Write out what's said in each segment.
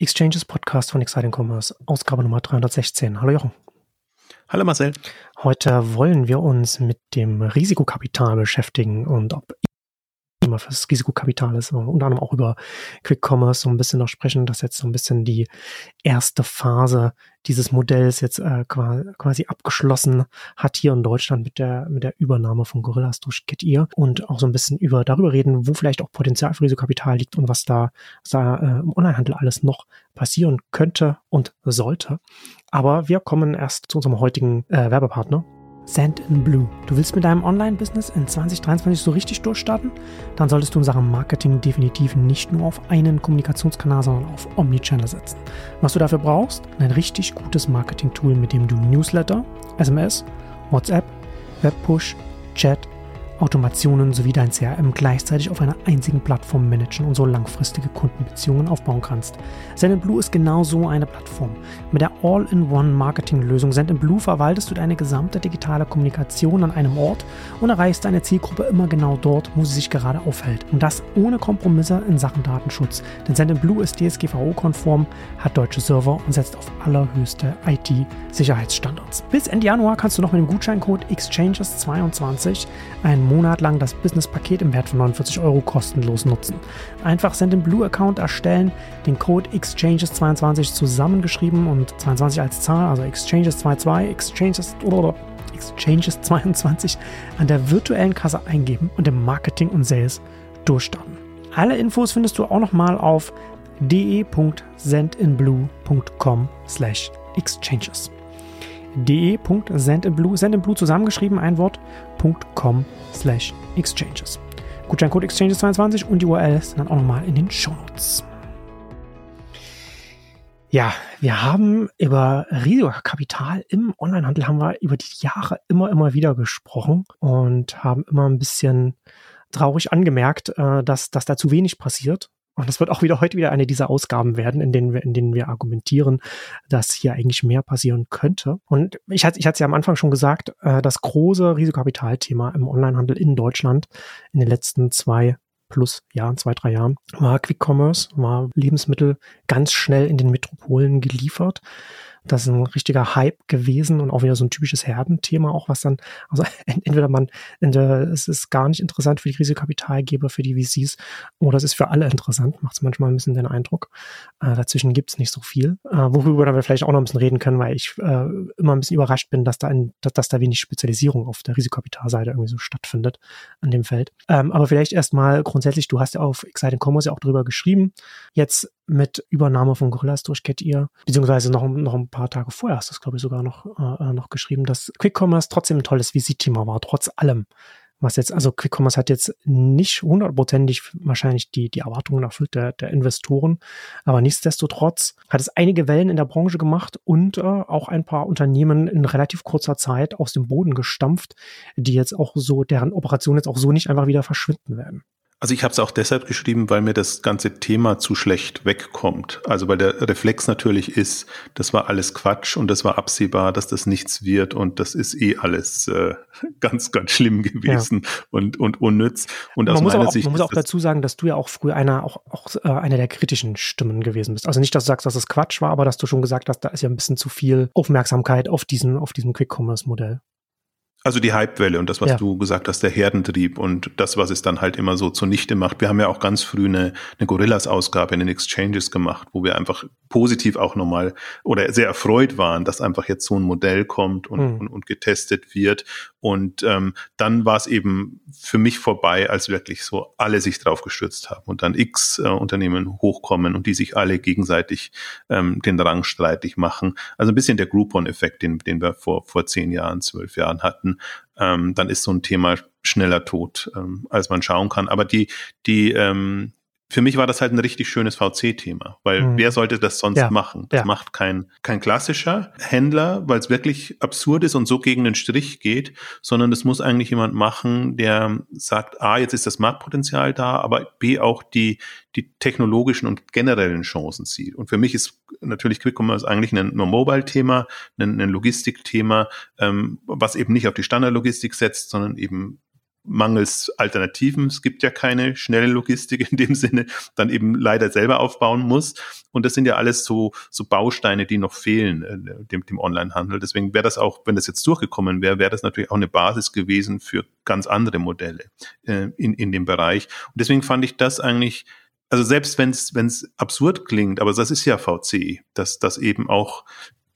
Exchanges Podcast von Exciting Commerce, Ausgabe Nummer 316. Hallo Jochen. Hallo Marcel. Heute wollen wir uns mit dem Risikokapital beschäftigen und ob immer fürs Risikokapital ist, unter anderem auch über Quick Commerce so ein bisschen noch sprechen, dass jetzt so ein bisschen die erste Phase dieses Modells jetzt äh, quasi abgeschlossen hat hier in Deutschland mit der mit der Übernahme von Gorillas durch Getir und auch so ein bisschen über darüber reden, wo vielleicht auch Potenzial für Risikokapital liegt und was da, was da äh, im Onlinehandel alles noch passieren könnte und sollte. Aber wir kommen erst zu unserem heutigen äh, Werbepartner Sand in Blue. Du willst mit deinem Online-Business in 2023 so richtig durchstarten? Dann solltest du in Sachen Marketing definitiv nicht nur auf einen Kommunikationskanal, sondern auf Omnichannel setzen. Was du dafür brauchst? Ein richtig gutes Marketing-Tool, mit dem du Newsletter, SMS, WhatsApp, Webpush, Chat, Automationen sowie dein CRM gleichzeitig auf einer einzigen Plattform managen und so langfristige Kundenbeziehungen aufbauen kannst. Sendinblue ist genau so eine Plattform. Mit der All-in-One-Marketing-Lösung Sendinblue verwaltest du deine gesamte digitale Kommunikation an einem Ort und erreichst deine Zielgruppe immer genau dort, wo sie sich gerade aufhält. Und das ohne Kompromisse in Sachen Datenschutz. Denn Sendinblue ist DSGVO-konform, hat deutsche Server und setzt auf allerhöchste IT-Sicherheitsstandards. Bis Ende Januar kannst du noch mit dem Gutscheincode Exchanges22 einen Monat lang das Business-Paket im Wert von 49 Euro kostenlos nutzen. Einfach Send in Blue Account erstellen, den Code Exchanges22 zusammengeschrieben und 22 als Zahl, also Exchanges22, Exchanges, Exchanges22 an der virtuellen Kasse eingeben und im Marketing und Sales durchstarten. Alle Infos findest du auch nochmal auf de.sendinblue.com slash exchanges de.sendinblue, sendinblue zusammengeschrieben, ein Wort.com slash exchanges. Gutscheincode Exchanges22 und die URL ist dann auch nochmal in den Show Notes. Ja, wir haben über Risikokapital im Onlinehandel haben wir über die Jahre immer, immer wieder gesprochen und haben immer ein bisschen traurig angemerkt, äh, dass, dass da zu wenig passiert und das wird auch wieder heute wieder eine dieser Ausgaben werden, in denen wir, in denen wir argumentieren, dass hier eigentlich mehr passieren könnte. Und ich hatte, ich hatte es ja am Anfang schon gesagt, äh, das große Risikokapitalthema im Onlinehandel in Deutschland in den letzten zwei plus Jahren, zwei, drei Jahren, war Quick Commerce, war Lebensmittel ganz schnell in den Metropolen geliefert. Das ist ein richtiger Hype gewesen und auch wieder so ein typisches Herdenthema, auch was dann, also entweder man, entweder es ist gar nicht interessant für die Risikokapitalgeber, für die VCs, oder es ist für alle interessant, macht es manchmal ein bisschen den Eindruck. Äh, dazwischen gibt es nicht so viel, äh, worüber wir vielleicht auch noch ein bisschen reden können, weil ich äh, immer ein bisschen überrascht bin, dass da, ein, dass, dass da wenig Spezialisierung auf der Risikokapitalseite irgendwie so stattfindet an dem Feld. Ähm, aber vielleicht erstmal grundsätzlich, du hast ja auf Exciting Commerce ja auch drüber geschrieben. Jetzt mit Übernahme von Gorillas durch Getir, beziehungsweise noch, noch ein paar Tage vorher hast du es, glaube ich, sogar noch, äh, noch geschrieben, dass Quick Commerce trotzdem ein tolles Visitthema war, trotz allem. Was jetzt, also Quick Commerce hat jetzt nicht hundertprozentig wahrscheinlich die, die Erwartungen erfüllt der, der Investoren, aber nichtsdestotrotz hat es einige Wellen in der Branche gemacht und äh, auch ein paar Unternehmen in relativ kurzer Zeit aus dem Boden gestampft, die jetzt auch so, deren Operationen jetzt auch so nicht einfach wieder verschwinden werden. Also ich habe es auch deshalb geschrieben, weil mir das ganze Thema zu schlecht wegkommt. Also weil der Reflex natürlich ist, das war alles Quatsch und das war absehbar, dass das nichts wird und das ist eh alles äh, ganz, ganz schlimm gewesen ja. und, und unnütz. Und man muss, auch, Sicht man muss auch dazu sagen, dass du ja auch früher einer, auch, auch äh, einer der kritischen Stimmen gewesen bist. Also nicht, dass du sagst, dass es Quatsch war, aber dass du schon gesagt hast, da ist ja ein bisschen zu viel Aufmerksamkeit auf diesen, auf diesem Quick-Commerce-Modell. Also die Hypewelle und das, was ja. du gesagt hast, der Herdentrieb und das, was es dann halt immer so zunichte macht. Wir haben ja auch ganz früh eine, eine Gorillas-Ausgabe in den Exchanges gemacht, wo wir einfach positiv auch nochmal oder sehr erfreut waren, dass einfach jetzt so ein Modell kommt und, mhm. und, und, getestet wird. Und ähm, dann war es eben für mich vorbei, als wirklich so alle sich drauf gestürzt haben und dann X äh, Unternehmen hochkommen und die sich alle gegenseitig ähm, den Rang streitig machen. Also ein bisschen der Groupon-Effekt, den, den wir vor, vor zehn Jahren, zwölf Jahren hatten ähm, dann ist so ein Thema schneller tot, ähm, als man schauen kann. Aber die, die, ähm, für mich war das halt ein richtig schönes VC-Thema, weil mhm. wer sollte das sonst ja, machen? Das ja. macht kein, kein klassischer Händler, weil es wirklich absurd ist und so gegen den Strich geht, sondern das muss eigentlich jemand machen, der sagt, A, jetzt ist das Marktpotenzial da, aber B, auch die, die technologischen und generellen Chancen sieht. Und für mich ist natürlich Quick Commerce eigentlich ein nur Mobile-Thema, ein, ein Logistik-Thema, ähm, was eben nicht auf die Standardlogistik setzt, sondern eben mangels Alternativen, es gibt ja keine schnelle Logistik in dem Sinne, dann eben leider selber aufbauen muss. Und das sind ja alles so, so Bausteine, die noch fehlen äh, dem, dem Onlinehandel. Deswegen wäre das auch, wenn das jetzt durchgekommen wäre, wäre das natürlich auch eine Basis gewesen für ganz andere Modelle äh, in, in dem Bereich. Und deswegen fand ich das eigentlich also selbst wenn es absurd klingt, aber das ist ja VC, dass das eben auch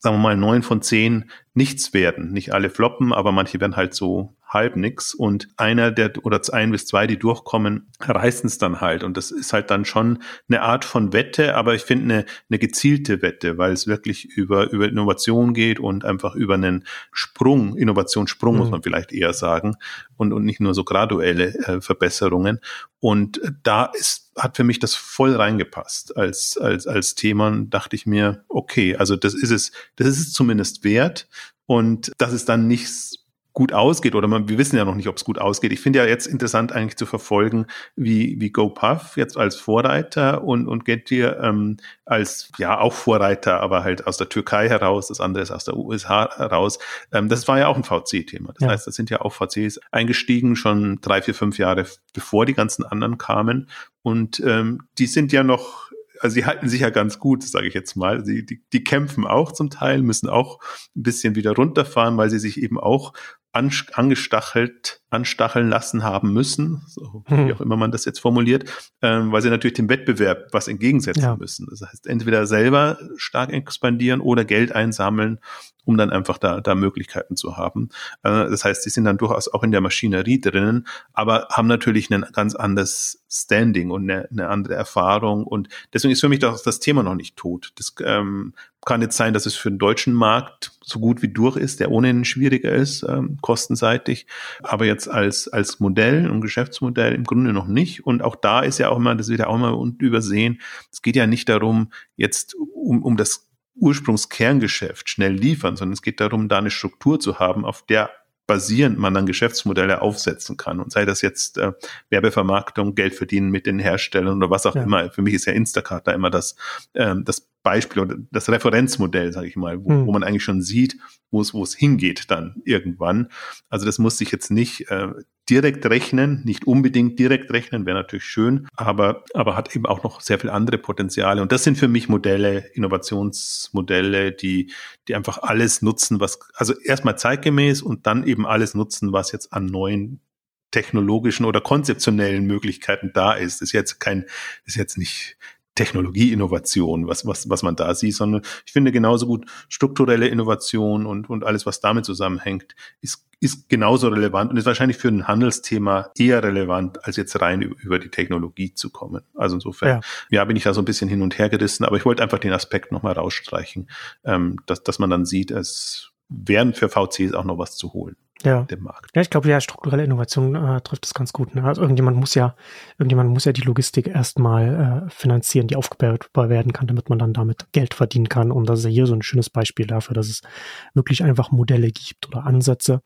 sagen wir mal, neun von zehn nichts werden. Nicht alle floppen, aber manche werden halt so halb nix. Und einer der oder ein bis zwei, die durchkommen, reißen es dann halt. Und das ist halt dann schon eine Art von Wette, aber ich finde eine, eine gezielte Wette, weil es wirklich über, über Innovation geht und einfach über einen Sprung, Innovationssprung, mhm. muss man vielleicht eher sagen, und, und nicht nur so graduelle äh, Verbesserungen. Und da ist, hat für mich das voll reingepasst als, als, als Thema. Und dachte ich mir, okay, also das ist es, das ist es zumindest wert. Und das ist dann nichts gut ausgeht oder man, wir wissen ja noch nicht, ob es gut ausgeht. Ich finde ja jetzt interessant eigentlich zu verfolgen, wie, wie GoPuff jetzt als Vorreiter und, und Getir ähm, als, ja, auch Vorreiter, aber halt aus der Türkei heraus, das andere ist aus der USA heraus. Ähm, das war ja auch ein VC-Thema. Das ja. heißt, da sind ja auch VCs eingestiegen, schon drei, vier, fünf Jahre bevor die ganzen anderen kamen. Und ähm, die sind ja noch also sie halten sich ja ganz gut, sage ich jetzt mal. Sie, die, die kämpfen auch zum Teil, müssen auch ein bisschen wieder runterfahren, weil sie sich eben auch angestachelt, anstacheln lassen haben müssen, so, wie hm. auch immer man das jetzt formuliert, ähm, weil sie natürlich dem Wettbewerb was entgegensetzen ja. müssen. Das heißt, entweder selber stark expandieren oder Geld einsammeln, um dann einfach da, da Möglichkeiten zu haben. Äh, das heißt, sie sind dann durchaus auch in der Maschinerie drinnen, aber haben natürlich ein ganz anderes Standing und eine, eine andere Erfahrung. Und deswegen ist für mich das, das Thema noch nicht tot. Das ähm, kann jetzt sein, dass es für den deutschen Markt so gut wie durch ist, der ohnehin schwieriger ist, ähm, kostenseitig, aber jetzt als, als Modell und Geschäftsmodell im Grunde noch nicht. Und auch da ist ja auch immer, das wird ja auch immer übersehen, es geht ja nicht darum, jetzt um, um das Ursprungskerngeschäft schnell liefern, sondern es geht darum, da eine Struktur zu haben, auf der basierend man dann Geschäftsmodelle aufsetzen kann. Und sei das jetzt äh, Werbevermarktung, Geld verdienen mit den Herstellern oder was auch ja. immer. Für mich ist ja Instacart da immer das, ähm, das Beispiel oder das Referenzmodell, sage ich mal, wo, hm. wo man eigentlich schon sieht, wo es, wo es hingeht dann irgendwann. Also das muss sich jetzt nicht äh, direkt rechnen, nicht unbedingt direkt rechnen, wäre natürlich schön, aber, aber hat eben auch noch sehr viele andere Potenziale. Und das sind für mich Modelle, Innovationsmodelle, die, die einfach alles nutzen, was, also erstmal zeitgemäß und dann eben alles nutzen, was jetzt an neuen technologischen oder konzeptionellen Möglichkeiten da ist. Das ist jetzt kein, ist jetzt nicht Technologieinnovation, was, was, was man da sieht, sondern ich finde genauso gut strukturelle Innovation und, und alles, was damit zusammenhängt, ist, ist genauso relevant und ist wahrscheinlich für ein Handelsthema eher relevant, als jetzt rein über, die Technologie zu kommen. Also insofern, ja. ja. bin ich da so ein bisschen hin und her gerissen, aber ich wollte einfach den Aspekt nochmal rausstreichen, ähm, dass, dass man dann sieht, es wären für VCs auch noch was zu holen ja. dem Markt. Ja, ich glaube, ja, strukturelle Innovation äh, trifft das ganz gut. Ne? Also irgendjemand muss ja, irgendjemand muss ja die Logistik erstmal äh, finanzieren, die aufgebaut werden kann, damit man dann damit Geld verdienen kann. Und das ist ja hier so ein schönes Beispiel dafür, dass es wirklich einfach Modelle gibt oder Ansätze,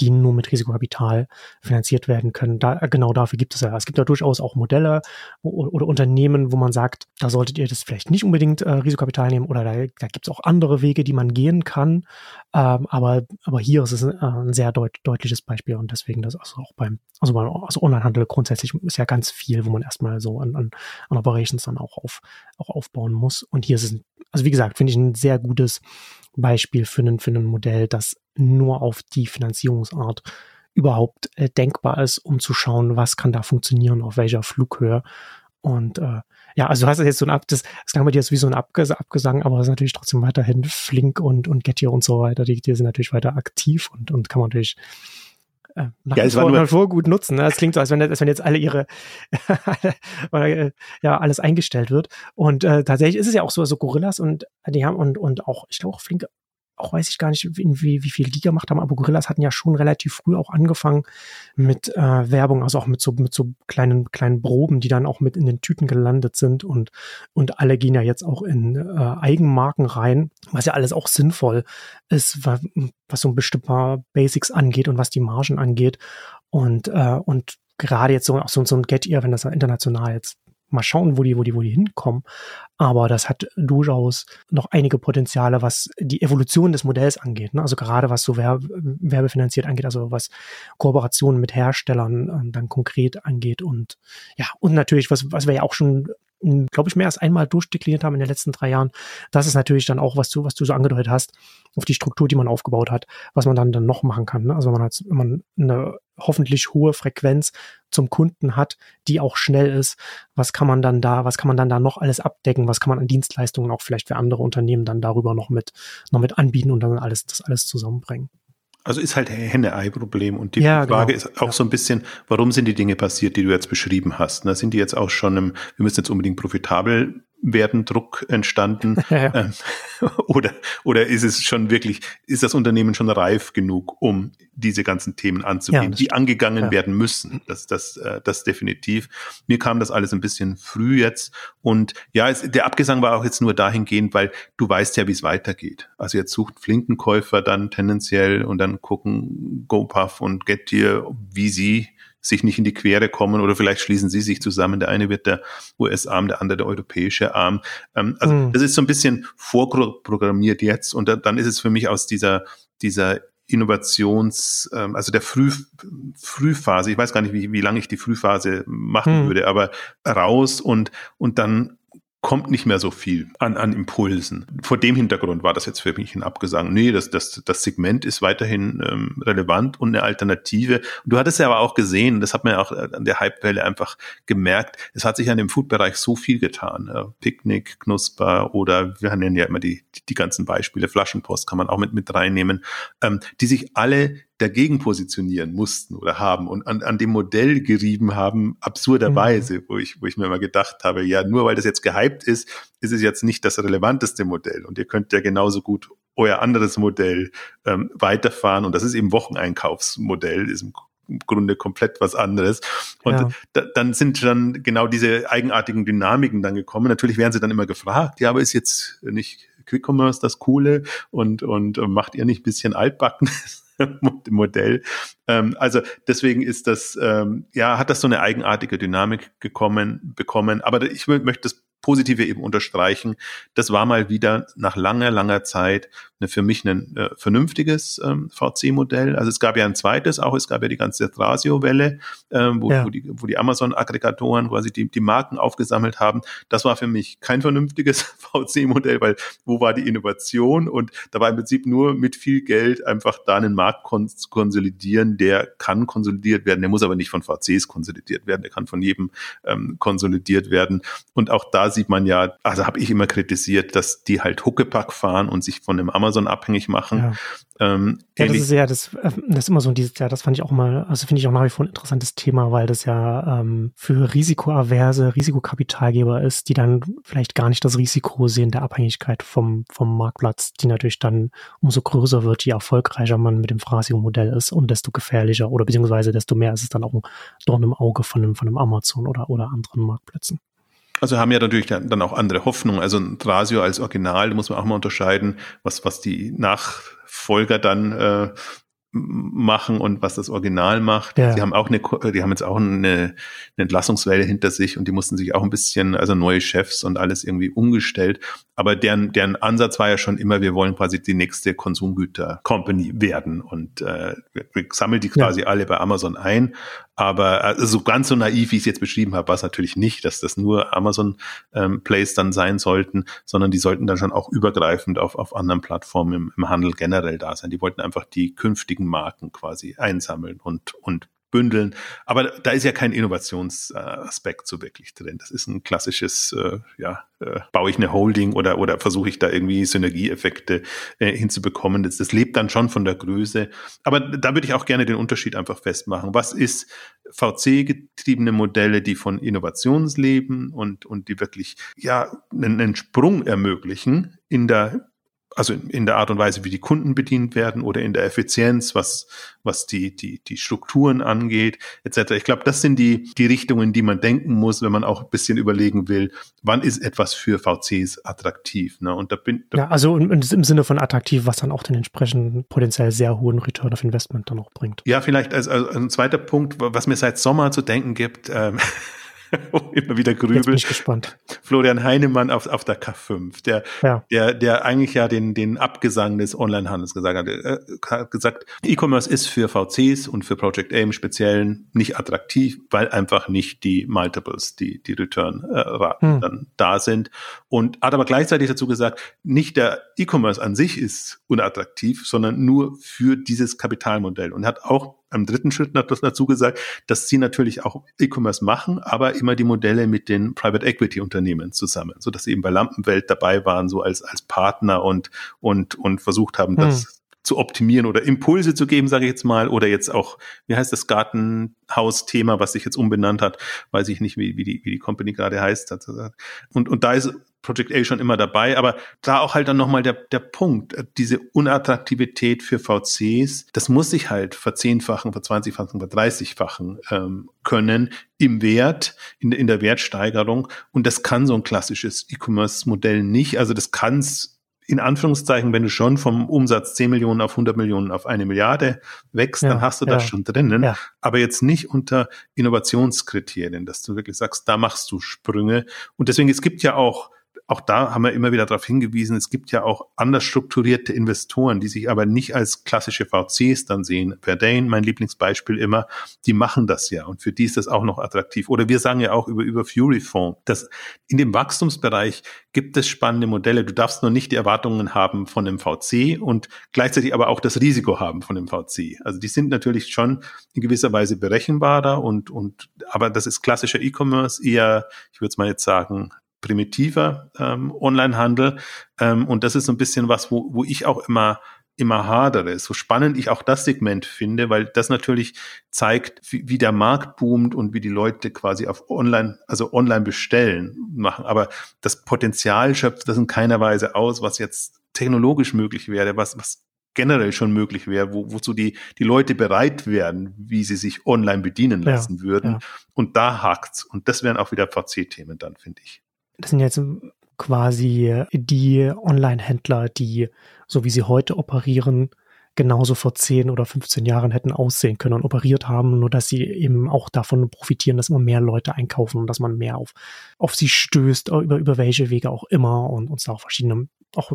die nur mit Risikokapital finanziert werden können. Da, genau dafür gibt es ja. Es gibt ja durchaus auch Modelle oder, oder Unternehmen, wo man sagt, da solltet ihr das vielleicht nicht unbedingt äh, Risikokapital nehmen oder da, da gibt es auch andere Wege, die man gehen kann. Ähm, aber, aber hier ist es ein, äh, ein sehr deut deutliches Beispiel und deswegen das also auch beim, also beim also Onlinehandel grundsätzlich ist ja ganz viel, wo man erstmal so an, an, an Operations dann auch auf, auch aufbauen muss. Und hier ist es, also wie gesagt, finde ich ein sehr gutes Beispiel für ein, für ein Modell, das nur auf die Finanzierungsart überhaupt äh, denkbar ist, um zu schauen, was kann da funktionieren, auf welcher Flughöhe. Und äh, ja, also du hast jetzt so ein Ab, das, das klang bei dir jetzt wie so ein Abges Abgesang, aber es ist natürlich trotzdem weiterhin Flink und, und Getty und so weiter. Die, die sind natürlich weiter aktiv und, und kann man natürlich äh, nach ja, vor, nur, vor gut nutzen. Ne? Es klingt so, als wenn, als wenn jetzt alle ihre ja alles eingestellt wird. Und äh, tatsächlich ist es ja auch so, so Gorillas und die haben und und auch, ich glaube auch flinke auch weiß ich gar nicht, wie, wie viel die gemacht haben, aber Gorillas hatten ja schon relativ früh auch angefangen mit äh, Werbung, also auch mit so, mit so kleinen, kleinen Proben, die dann auch mit in den Tüten gelandet sind und, und alle gehen ja jetzt auch in äh, Eigenmarken rein, was ja alles auch sinnvoll ist, was, was so ein bestimmter Basics angeht und was die Margen angeht. Und, äh, und gerade jetzt so, auch so, so ein Get Ear, wenn das international jetzt mal schauen, wo die, wo die, wo die hinkommen. Aber das hat durchaus noch einige Potenziale, was die Evolution des Modells angeht. Ne? Also gerade was so Werbe, werbefinanziert angeht, also was Kooperationen mit Herstellern äh, dann konkret angeht und ja, und natürlich, was, was wir ja auch schon glaube ich, mehr als einmal durchdekliniert haben in den letzten drei Jahren. Das ist natürlich dann auch, was du, was du so angedeutet hast, auf die Struktur, die man aufgebaut hat, was man dann, dann noch machen kann. Ne? Also man, hat, man eine hoffentlich hohe Frequenz zum Kunden hat, die auch schnell ist, was kann man dann da, was kann man dann da noch alles abdecken, was kann man an Dienstleistungen auch vielleicht für andere Unternehmen dann darüber noch mit, noch mit anbieten und dann alles, das alles zusammenbringen. Also ist halt Henne-Ei-Problem. Und die ja, Frage genau. ist auch ja. so ein bisschen, warum sind die Dinge passiert, die du jetzt beschrieben hast? Na, sind die jetzt auch schon im, wir müssen jetzt unbedingt profitabel werden Druck entstanden? Ja. Ähm, oder, oder ist es schon wirklich, ist das Unternehmen schon reif genug, um diese ganzen Themen anzugehen, ja, die angegangen ja. werden müssen? Das, das, äh, das definitiv. Mir kam das alles ein bisschen früh jetzt. Und ja, es, der Abgesang war auch jetzt nur dahingehend, weil du weißt ja, wie es weitergeht. Also jetzt sucht Flinkenkäufer dann tendenziell und dann gucken GoPuff und Getir, wie sie sich nicht in die Quere kommen oder vielleicht schließen sie sich zusammen. Der eine wird der US-Arm, der andere der europäische Arm. Ähm, also mhm. das ist so ein bisschen vorprogrammiert jetzt und da, dann ist es für mich aus dieser, dieser Innovations, ähm, also der Früh, Frühphase, ich weiß gar nicht, wie, wie lange ich die Frühphase machen mhm. würde, aber raus und, und dann kommt nicht mehr so viel an, an Impulsen. Vor dem Hintergrund war das jetzt für mich ein Abgesang. Nee, das, das, das Segment ist weiterhin ähm, relevant und eine Alternative. Und du hattest ja aber auch gesehen, das hat man ja auch an der Hypewelle einfach gemerkt, es hat sich an dem Foodbereich so viel getan. Ja, Picknick, Knusper oder wir nennen ja immer die, die, die ganzen Beispiele, Flaschenpost kann man auch mit, mit reinnehmen, ähm, die sich alle dagegen positionieren mussten oder haben und an, an dem Modell gerieben haben, absurderweise, mhm. wo ich, wo ich mir mal gedacht habe, ja, nur weil das jetzt gehypt ist, ist es jetzt nicht das relevanteste Modell. Und ihr könnt ja genauso gut euer anderes Modell ähm, weiterfahren. Und das ist eben Wocheneinkaufsmodell, ist im Grunde komplett was anderes. Und ja. da, dann sind dann genau diese eigenartigen Dynamiken dann gekommen. Natürlich werden sie dann immer gefragt, ja, aber ist jetzt nicht Quick Commerce das Coole und, und macht ihr nicht ein bisschen altbacken? Modell. Ähm, also deswegen ist das, ähm, ja, hat das so eine eigenartige Dynamik gekommen, bekommen. Aber ich möchte das Positive eben unterstreichen. Das war mal wieder nach langer, langer Zeit eine, für mich ein äh, vernünftiges ähm, VC-Modell. Also es gab ja ein zweites auch, es gab ja die ganze Thrasio-Welle, ähm, wo, ja. wo, die, wo die Amazon-Aggregatoren quasi die, die Marken aufgesammelt haben. Das war für mich kein vernünftiges VC-Modell, weil wo war die Innovation? Und da war im Prinzip nur mit viel Geld einfach da einen Markt kons konsolidieren, der kann konsolidiert werden, der muss aber nicht von VCs konsolidiert werden, der kann von jedem ähm, konsolidiert werden. Und auch da sieht man ja, also habe ich immer kritisiert, dass die halt Huckepack fahren und sich von dem Amazon abhängig machen. Ja. Ähm, ja, das ist ja, das, äh, das ist immer so dieses, ja, das fand ich auch mal, also finde ich auch nach wie vor ein interessantes Thema, weil das ja ähm, für risikoaverse Risikokapitalgeber ist, die dann vielleicht gar nicht das Risiko sehen der Abhängigkeit vom, vom Marktplatz, die natürlich dann umso größer wird, je erfolgreicher man mit dem Phrasio-Modell ist und desto gefährlicher oder beziehungsweise desto mehr ist es dann auch ein Dorn im Auge von einem, von einem Amazon oder, oder anderen Marktplätzen. Also haben ja natürlich dann auch andere Hoffnungen. Also ein Trasio als Original, da muss man auch mal unterscheiden, was, was die Nachfolger dann äh, machen und was das Original macht. Ja. Sie haben auch eine, die haben jetzt auch eine, eine Entlassungswelle hinter sich und die mussten sich auch ein bisschen, also neue Chefs und alles irgendwie umgestellt. Aber deren, deren Ansatz war ja schon immer, wir wollen quasi die nächste Konsumgüter-Company werden und äh, wir sammeln die quasi ja. alle bei Amazon ein. Aber also so ganz so naiv, wie ich es jetzt beschrieben habe, war es natürlich nicht, dass das nur Amazon ähm, Plays dann sein sollten, sondern die sollten dann schon auch übergreifend auf, auf anderen Plattformen im, im Handel generell da sein. Die wollten einfach die künftigen Marken quasi einsammeln und, und bündeln. Aber da ist ja kein Innovationsaspekt so wirklich drin. Das ist ein klassisches, äh, ja, äh, baue ich eine Holding oder, oder versuche ich da irgendwie Synergieeffekte äh, hinzubekommen. Das, das lebt dann schon von der Größe. Aber da würde ich auch gerne den Unterschied einfach festmachen. Was ist VC-getriebene Modelle, die von Innovations leben und, und die wirklich, ja, einen, einen Sprung ermöglichen in der also in der Art und Weise, wie die Kunden bedient werden oder in der Effizienz, was, was die, die, die Strukturen angeht, etc. Ich glaube, das sind die, die Richtungen, die man denken muss, wenn man auch ein bisschen überlegen will, wann ist etwas für VCs attraktiv. Ne? Und da bin, da ja, also im, im Sinne von attraktiv, was dann auch den entsprechenden potenziell sehr hohen Return of Investment dann auch bringt. Ja, vielleicht als, als ein zweiter Punkt, was mir seit Sommer zu denken gibt, ähm, immer wieder grübel. Jetzt bin ich gespannt. Florian Heinemann auf, auf der K5, der, ja. der, der eigentlich ja den, den Abgesang des Onlinehandels gesagt hat. Er hat gesagt, E-Commerce ist für VCs und für Project A im Speziellen nicht attraktiv, weil einfach nicht die Multiples, die, die Return-Raten hm. dann da sind. Und hat aber gleichzeitig dazu gesagt, nicht der E-Commerce an sich ist unattraktiv, sondern nur für dieses Kapitalmodell. Und hat auch am dritten Schritt dazu gesagt, dass sie natürlich auch E-Commerce machen, aber immer die Modelle mit den Private Equity Unternehmen zusammen, so dass sie eben bei Lampenwelt dabei waren, so als, als Partner und, und, und versucht haben, das hm. zu optimieren oder Impulse zu geben, sage ich jetzt mal, oder jetzt auch, wie heißt das Gartenhaus-Thema, was sich jetzt umbenannt hat, weiß ich nicht, wie, wie, die, wie die Company gerade heißt. Und, und da ist Project A schon immer dabei, aber da auch halt dann nochmal der, der Punkt, äh, diese Unattraktivität für VCs, das muss sich halt verzehnfachen, verzwanzigfachen, verdreißigfachen ähm, können im Wert, in, in der Wertsteigerung und das kann so ein klassisches E-Commerce-Modell nicht, also das kann es in Anführungszeichen, wenn du schon vom Umsatz 10 Millionen auf 100 Millionen auf eine Milliarde wächst, ja, dann hast du das ja, schon drinnen. Ja. Aber jetzt nicht unter Innovationskriterien, dass du wirklich sagst, da machst du Sprünge. Und deswegen, es gibt ja auch auch da haben wir immer wieder darauf hingewiesen, es gibt ja auch anders strukturierte Investoren, die sich aber nicht als klassische VCs dann sehen. Verdane, mein Lieblingsbeispiel immer, die machen das ja und für die ist das auch noch attraktiv. Oder wir sagen ja auch über, über Fury Fonds, dass in dem Wachstumsbereich gibt es spannende Modelle. Du darfst nur nicht die Erwartungen haben von dem VC und gleichzeitig aber auch das Risiko haben von dem VC. Also die sind natürlich schon in gewisser Weise berechenbarer und, und, aber das ist klassischer E-Commerce eher, ich würde es mal jetzt sagen, primitiver ähm, Onlinehandel. Ähm, und das ist so ein bisschen was, wo, wo ich auch immer immer hadere. So spannend ich auch das Segment finde, weil das natürlich zeigt, wie, wie der Markt boomt und wie die Leute quasi auf Online, also online bestellen machen. Aber das Potenzial schöpft das in keiner Weise aus, was jetzt technologisch möglich wäre, was, was generell schon möglich wäre, wo, wozu die, die Leute bereit wären, wie sie sich online bedienen lassen ja, würden. Ja. Und da hakt's. Und das wären auch wieder VC-Themen dann, finde ich das sind jetzt quasi die Online-Händler, die, so wie sie heute operieren, genauso vor 10 oder 15 Jahren hätten aussehen können und operiert haben, nur dass sie eben auch davon profitieren, dass immer mehr Leute einkaufen und dass man mehr auf, auf sie stößt, über, über welche Wege auch immer und uns da auch verschiedene auch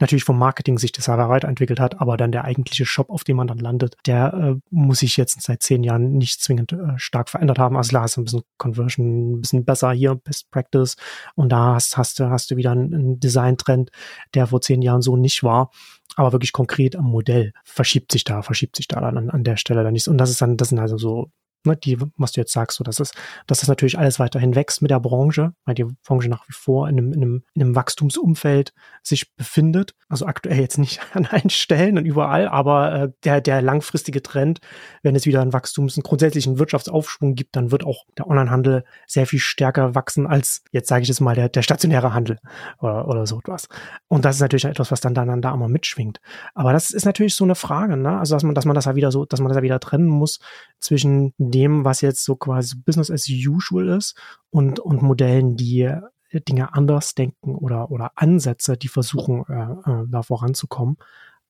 natürlich vom Marketing sich das selber weiterentwickelt hat, aber dann der eigentliche Shop, auf dem man dann landet, der äh, muss sich jetzt seit zehn Jahren nicht zwingend äh, stark verändert haben. Also klar ist ein bisschen Conversion, ein bisschen besser hier, Best Practice und da hast, hast du, hast du wieder einen, einen Design-Trend, der vor zehn Jahren so nicht war. Aber wirklich konkret am Modell verschiebt sich da, verschiebt sich da dann an, an der Stelle dann nichts. Und das ist dann, das sind also so ne, die, was du jetzt sagst, so dass es, dass das natürlich alles weiterhin wächst mit der Branche, weil die Branche nach wie vor in einem, in einem, in einem Wachstumsumfeld sich befindet. Also aktuell jetzt nicht an allen Stellen und überall, aber äh, der, der langfristige Trend, wenn es wieder einen Wachstums-, einen grundsätzlichen Wirtschaftsaufschwung gibt, dann wird auch der Onlinehandel sehr viel stärker wachsen als, jetzt sage ich es mal, der, der stationäre Handel oder, oder so etwas. Und das ist natürlich etwas, was dann, dann, dann da immer mitschwingt. Aber das ist natürlich so eine Frage, ne? Also, dass man, dass man das ja wieder so, dass man das ja wieder trennen muss zwischen dem, was jetzt so quasi Business as usual ist und, und Modellen, die Dinge anders denken oder, oder Ansätze, die versuchen, äh, äh, da voranzukommen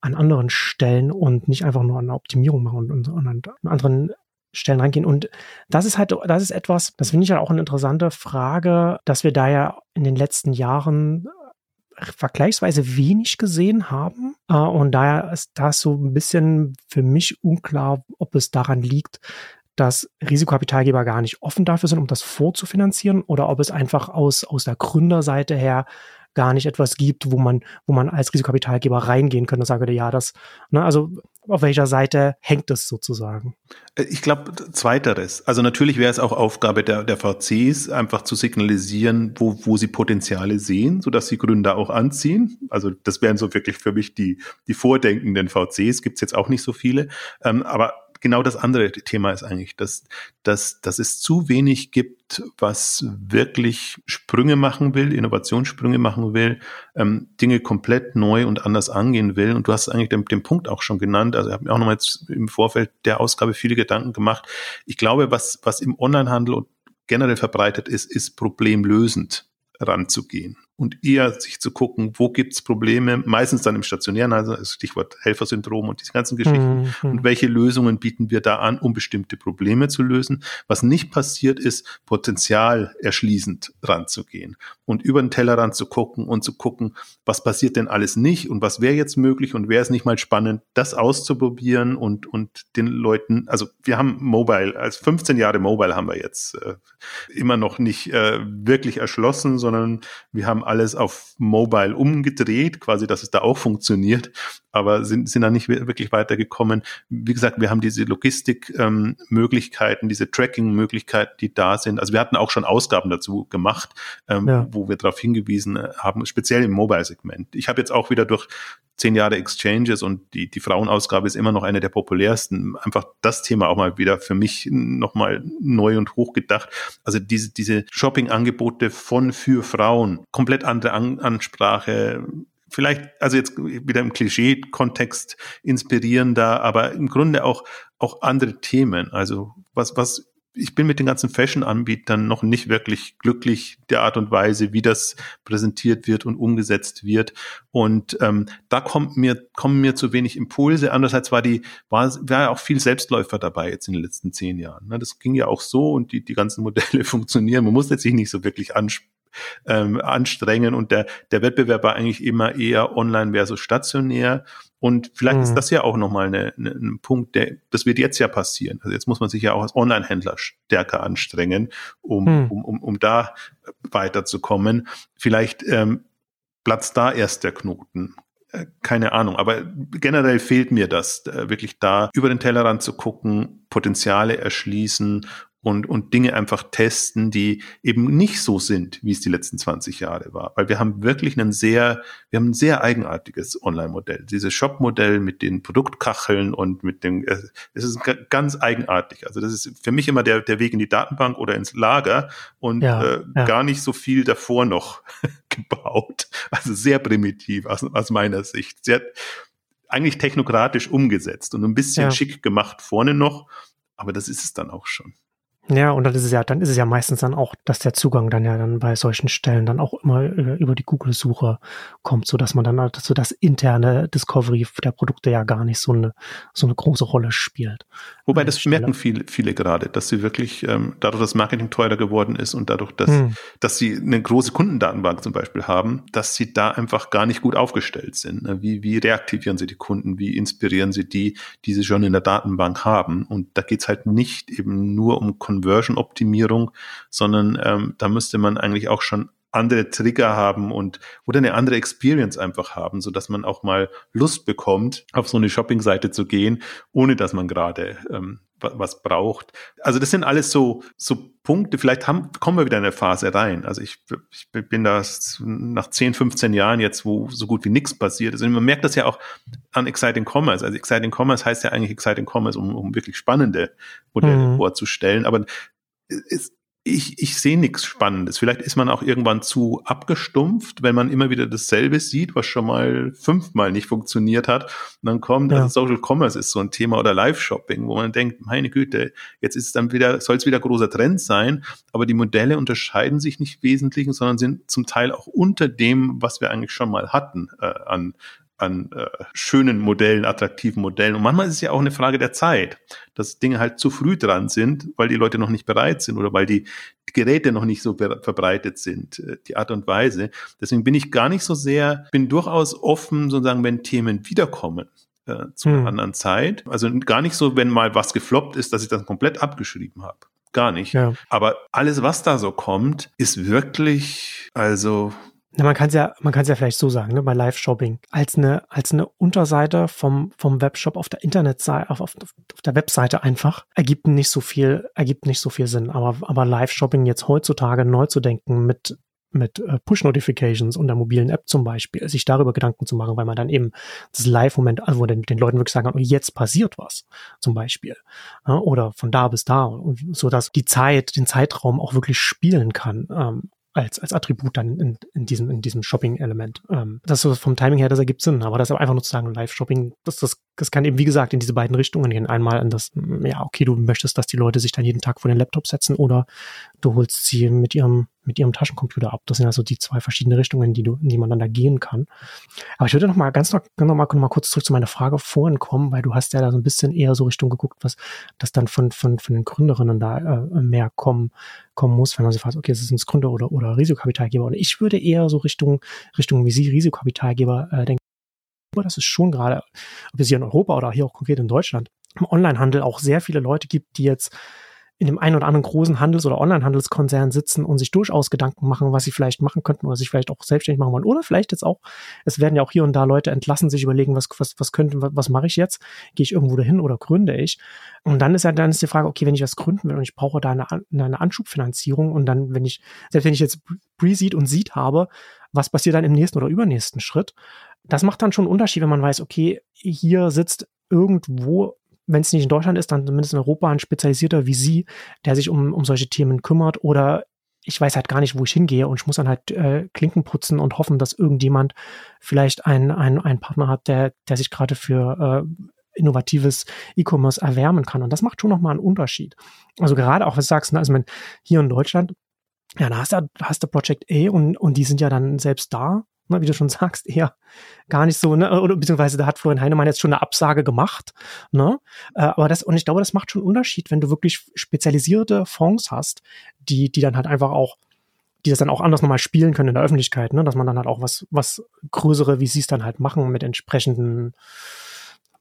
an anderen Stellen und nicht einfach nur an Optimierung machen und, und, an anderen Stellen reingehen. Und das ist halt, das ist etwas, das finde ich halt auch eine interessante Frage, dass wir da ja in den letzten Jahren vergleichsweise wenig gesehen haben. Äh, und daher ist das so ein bisschen für mich unklar, ob es daran liegt, dass Risikokapitalgeber gar nicht offen dafür sind, um das vorzufinanzieren oder ob es einfach aus, aus der Gründerseite her gar nicht etwas gibt, wo man, wo man als Risikokapitalgeber reingehen könnte und sagen ja, das, ne, also auf welcher Seite hängt es sozusagen? Äh, ich glaube, zweiteres. Also natürlich wäre es auch Aufgabe der, der VCs, einfach zu signalisieren, wo, wo sie Potenziale sehen, sodass sie Gründer auch anziehen. Also das wären so wirklich für mich die, die vordenkenden VCs, gibt's jetzt auch nicht so viele. Ähm, aber genau das andere Thema ist eigentlich, dass, dass, dass es zu wenig gibt, was wirklich Sprünge machen will, Innovationssprünge machen will, ähm, Dinge komplett neu und anders angehen will. Und du hast eigentlich den, den Punkt auch schon genannt. Also ich habe mir auch nochmal jetzt im Vorfeld der Ausgabe viele Gedanken gemacht. Ich glaube, was, was im Onlinehandel generell verbreitet ist, ist problemlösend ranzugehen. Und eher sich zu gucken, wo gibt's Probleme, meistens dann im stationären, also Stichwort Helfersyndrom und diese ganzen Geschichten mhm. und welche Lösungen bieten wir da an, um bestimmte Probleme zu lösen. Was nicht passiert ist, Potenzial erschließend ranzugehen und über den Tellerrand zu gucken und zu gucken, was passiert denn alles nicht und was wäre jetzt möglich und wäre es nicht mal spannend, das auszuprobieren und, und den Leuten, also wir haben Mobile, als 15 Jahre Mobile haben wir jetzt äh, immer noch nicht äh, wirklich erschlossen, sondern wir haben alles auf Mobile umgedreht, quasi, dass es da auch funktioniert, aber sind, sind da nicht wirklich weitergekommen. Wie gesagt, wir haben diese Logistikmöglichkeiten, ähm, diese Tracking-Möglichkeiten, die da sind. Also wir hatten auch schon Ausgaben dazu gemacht, ähm, ja. wo wir darauf hingewiesen haben, speziell im Mobile-Segment. Ich habe jetzt auch wieder durch zehn Jahre Exchanges und die, die Frauenausgabe ist immer noch eine der populärsten. Einfach das Thema auch mal wieder für mich nochmal neu und hoch gedacht. Also diese, diese Shopping-Angebote von für Frauen, komplett andere An Ansprache, vielleicht, also jetzt wieder im Klischee-Kontext inspirierender, aber im Grunde auch, auch andere Themen. Also was, was ich bin mit den ganzen Fashion-Anbietern noch nicht wirklich glücklich der Art und Weise, wie das präsentiert wird und umgesetzt wird. Und ähm, da kommt mir, kommen mir zu wenig Impulse. Andererseits war die, war, war ja auch viel Selbstläufer dabei jetzt in den letzten zehn Jahren. Ne? Das ging ja auch so und die, die ganzen Modelle funktionieren. Man muss letztlich nicht so wirklich ansprechen ähm, anstrengen und der, der Wettbewerb war eigentlich immer eher online versus stationär. Und vielleicht mhm. ist das ja auch nochmal eine, eine, ein Punkt, der, das wird jetzt ja passieren. Also jetzt muss man sich ja auch als Online-Händler stärker anstrengen, um, mhm. um, um, um da weiterzukommen. Vielleicht ähm, platzt da erst der Knoten äh, keine Ahnung, aber generell fehlt mir das, äh, wirklich da über den Tellerrand zu gucken, Potenziale erschließen und, und Dinge einfach testen, die eben nicht so sind, wie es die letzten 20 Jahre war. Weil wir haben wirklich ein sehr, wir haben ein sehr eigenartiges Online-Modell. Dieses Shop-Modell mit den Produktkacheln und mit dem, es ist ganz eigenartig. Also das ist für mich immer der, der Weg in die Datenbank oder ins Lager und ja, äh, ja. gar nicht so viel davor noch gebaut. Also sehr primitiv aus, aus meiner Sicht. Sehr, eigentlich technokratisch umgesetzt und ein bisschen ja. schick gemacht vorne noch, aber das ist es dann auch schon. Ja, und dann ist es ja, dann ist es ja meistens dann auch, dass der Zugang dann ja dann bei solchen Stellen dann auch immer über die Google-Suche kommt, so dass man dann halt so das interne Discovery der Produkte ja gar nicht so eine so eine große Rolle spielt. Wobei das merken viele, viele gerade, dass sie wirklich ähm, dadurch, dass Marketing teurer geworden ist und dadurch, dass hm. dass sie eine große Kundendatenbank zum Beispiel haben, dass sie da einfach gar nicht gut aufgestellt sind. Ne? Wie wie reaktivieren sie die Kunden? Wie inspirieren sie die, die sie schon in der Datenbank haben? Und da geht's halt nicht eben nur um Conversion-Optimierung, sondern ähm, da müsste man eigentlich auch schon andere Trigger haben und oder eine andere Experience einfach haben, so dass man auch mal Lust bekommt, auf so eine Shopping-Seite zu gehen, ohne dass man gerade ähm, was braucht. Also das sind alles so so Punkte. Vielleicht haben, kommen wir wieder in eine Phase rein. Also ich, ich bin da nach 10, 15 Jahren jetzt, wo so gut wie nichts passiert ist. Und man merkt das ja auch an Exciting Commerce. Also Exciting Commerce heißt ja eigentlich Exciting Commerce, um, um wirklich spannende Modelle mhm. vorzustellen. Aber es, ich, ich sehe nichts Spannendes. Vielleicht ist man auch irgendwann zu abgestumpft, wenn man immer wieder dasselbe sieht, was schon mal fünfmal nicht funktioniert hat. Und dann kommt, ja. also Social Commerce ist so ein Thema oder Live-Shopping, wo man denkt, meine Güte, jetzt ist es dann wieder, soll es wieder großer Trend sein, aber die Modelle unterscheiden sich nicht wesentlich, sondern sind zum Teil auch unter dem, was wir eigentlich schon mal hatten äh, an, an äh, schönen Modellen, attraktiven Modellen. Und manchmal ist es ja auch eine Frage der Zeit, dass Dinge halt zu früh dran sind, weil die Leute noch nicht bereit sind oder weil die, Geräte noch nicht so verbreitet sind, äh, die Art und Weise. Deswegen bin ich gar nicht so sehr, bin durchaus offen, sozusagen, wenn Themen wiederkommen äh, zu einer hm. anderen Zeit. Also gar nicht so, wenn mal was gefloppt ist, dass ich das komplett abgeschrieben habe. Gar nicht. Ja. Aber alles, was da so kommt, ist wirklich, also na, man kann es ja, man kann es ja vielleicht so sagen, ne, bei Live-Shopping. Als eine, als eine Unterseite vom, vom Webshop auf der Internetseite, auf, auf, auf der Webseite einfach, ergibt nicht so viel, ergibt nicht so viel Sinn. Aber, aber Live-Shopping jetzt heutzutage neu zu denken mit, mit äh, Push-Notifications und der mobilen App zum Beispiel, sich darüber Gedanken zu machen, weil man dann eben das Live-Moment, also wo den, den Leuten wirklich sagen kann, oh, jetzt passiert was, zum Beispiel. Ja, oder von da bis da, und so dass die Zeit, den Zeitraum auch wirklich spielen kann. Ähm, als, als Attribut dann in, in diesem, in diesem Shopping-Element. Ähm, das ist vom Timing her, das ergibt Sinn, aber das ist einfach nur zu sagen, Live-Shopping, das, das, das kann eben, wie gesagt, in diese beiden Richtungen gehen. Einmal in das, ja, okay, du möchtest, dass die Leute sich dann jeden Tag vor den Laptop setzen oder du holst sie mit ihrem mit ihrem Taschencomputer ab. Das sind also die zwei verschiedene Richtungen, die du, die man dann da gehen kann. Aber ich würde noch mal ganz noch, noch, mal, noch mal kurz zurück zu meiner Frage vorhin kommen, weil du hast ja da so ein bisschen eher so Richtung geguckt, was das dann von, von, von den Gründerinnen da äh, mehr kommen, kommen muss, wenn man sich fragt, okay, ist es Gründer oder, oder Risikokapitalgeber? Und ich würde eher so Richtung, Richtung wie Sie, Risikokapitalgeber äh, denken, das ist schon gerade, ob es hier in Europa oder hier auch konkret in Deutschland, im Onlinehandel auch sehr viele Leute gibt, die jetzt in dem einen oder anderen großen Handels- oder Onlinehandelskonzern sitzen und sich durchaus Gedanken machen, was sie vielleicht machen könnten oder sich vielleicht auch selbstständig machen wollen. Oder vielleicht jetzt auch, es werden ja auch hier und da Leute entlassen, sich überlegen, was, was, was könnte, was, was mache ich jetzt? Gehe ich irgendwo dahin oder gründe ich? Und dann ist ja dann ist die Frage, okay, wenn ich was gründen will und ich brauche da eine, eine Anschubfinanzierung und dann, wenn ich, selbst wenn ich jetzt Pre-Seed und Seed habe, was passiert dann im nächsten oder übernächsten Schritt? Das macht dann schon einen Unterschied, wenn man weiß, okay, hier sitzt irgendwo wenn es nicht in Deutschland ist, dann zumindest in Europa ein Spezialisierter wie Sie, der sich um, um solche Themen kümmert oder ich weiß halt gar nicht, wo ich hingehe und ich muss dann halt äh, Klinken putzen und hoffen, dass irgendjemand vielleicht einen ein Partner hat, der, der sich gerade für äh, innovatives E-Commerce erwärmen kann. Und das macht schon nochmal einen Unterschied. Also gerade auch, was du sagst, ne, also hier in Deutschland, ja, da hast du, hast du Project A und, und die sind ja dann selbst da wie du schon sagst, eher gar nicht so, ne, oder beziehungsweise da hat Florian Heinemann jetzt schon eine Absage gemacht, ne, äh, aber das, und ich glaube, das macht schon Unterschied, wenn du wirklich spezialisierte Fonds hast, die, die dann halt einfach auch die das dann auch anders nochmal spielen können in der Öffentlichkeit, ne? dass man dann halt auch was, was größere, es dann halt machen, mit entsprechenden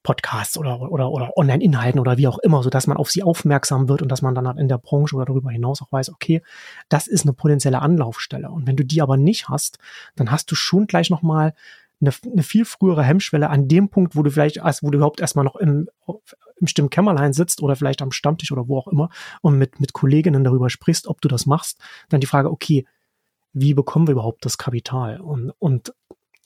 Podcasts oder, oder, oder Online-Inhalten oder wie auch immer, so dass man auf sie aufmerksam wird und dass man dann halt in der Branche oder darüber hinaus auch weiß, okay, das ist eine potenzielle Anlaufstelle. Und wenn du die aber nicht hast, dann hast du schon gleich nochmal eine, eine viel frühere Hemmschwelle an dem Punkt, wo du vielleicht, als wo du überhaupt erstmal noch im, im Stimmkämmerlein sitzt oder vielleicht am Stammtisch oder wo auch immer und mit, mit Kolleginnen darüber sprichst, ob du das machst, dann die Frage, okay, wie bekommen wir überhaupt das Kapital? Und, und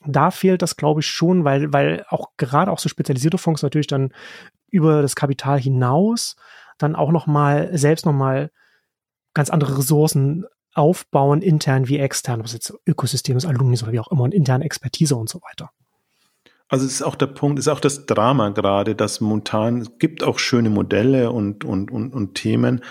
da fehlt das, glaube ich, schon, weil, weil auch gerade auch so spezialisierte Fonds natürlich dann über das Kapital hinaus dann auch nochmal selbst nochmal ganz andere Ressourcen aufbauen, intern wie extern, ob es jetzt Ökosystem ist, Alumni oder wie auch immer, und interne Expertise und so weiter. Also es ist auch der Punkt, es ist auch das Drama gerade, dass momentan, es gibt auch schöne Modelle und, und, und, und Themen,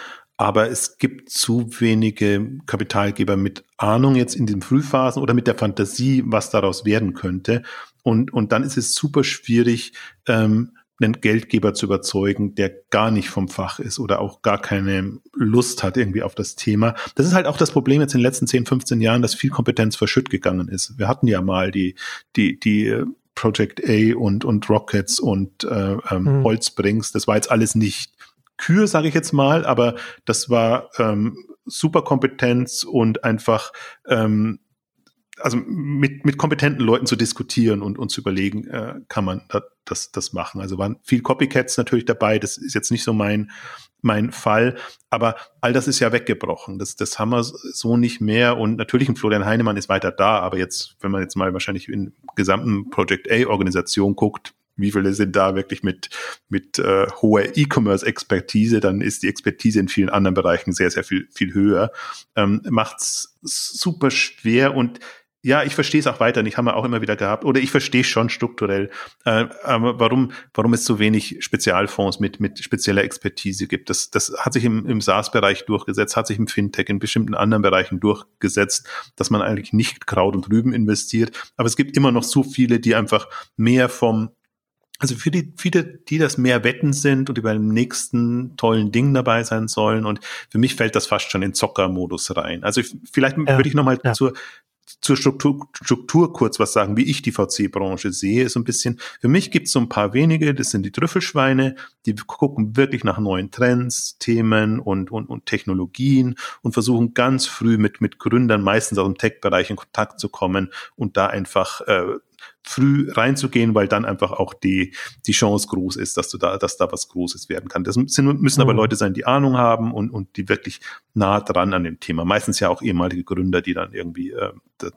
aber es gibt zu wenige Kapitalgeber mit Ahnung jetzt in den Frühphasen oder mit der Fantasie, was daraus werden könnte. Und, und dann ist es super schwierig, ähm, einen Geldgeber zu überzeugen, der gar nicht vom Fach ist oder auch gar keine Lust hat irgendwie auf das Thema. Das ist halt auch das Problem jetzt in den letzten 10, 15 Jahren, dass viel Kompetenz verschütt gegangen ist. Wir hatten ja mal die, die, die äh, Project A und, und Rockets und äh, ähm, mhm. Holzbrings. Das war jetzt alles nicht Kür, sage ich jetzt mal, aber das war ähm, super Kompetenz und einfach ähm, also mit, mit kompetenten Leuten zu diskutieren und, und zu überlegen, äh, kann man da, das, das machen. Also waren viel Copycats natürlich dabei, das ist jetzt nicht so mein, mein Fall, aber all das ist ja weggebrochen. Das, das haben wir so nicht mehr und natürlich ein Florian Heinemann ist weiter da, aber jetzt, wenn man jetzt mal wahrscheinlich in gesamten Project A-Organisation guckt, wie viele sind da wirklich mit, mit äh, hoher E-Commerce-Expertise, dann ist die Expertise in vielen anderen Bereichen sehr, sehr viel, viel höher. Ähm, macht's super schwer und ja, ich verstehe es auch weiter nicht, haben wir auch immer wieder gehabt. Oder ich verstehe schon strukturell, äh, aber warum, warum es so wenig Spezialfonds mit, mit spezieller Expertise gibt. Das, das hat sich im, im SaaS-Bereich durchgesetzt, hat sich im Fintech, in bestimmten anderen Bereichen durchgesetzt, dass man eigentlich nicht Kraut und Rüben investiert. Aber es gibt immer noch so viele, die einfach mehr vom also für die viele, die das mehr Wetten sind und die bei dem nächsten tollen Ding dabei sein sollen. Und für mich fällt das fast schon in Zockermodus rein. Also vielleicht ja, würde ich nochmal ja. zur, zur Struktur, Struktur kurz was sagen, wie ich die VC-Branche sehe. So ein bisschen, für mich gibt es so ein paar wenige, das sind die Trüffelschweine, die gucken wirklich nach neuen Trends, Themen und, und, und Technologien und versuchen ganz früh mit, mit Gründern, meistens aus dem Tech-Bereich in Kontakt zu kommen und da einfach äh, früh reinzugehen, weil dann einfach auch die, die Chance groß ist, dass du da, dass da was Großes werden kann. Das sind, müssen aber mhm. Leute sein, die Ahnung haben und, und die wirklich nah dran an dem Thema. Meistens ja auch ehemalige Gründer, die dann irgendwie äh,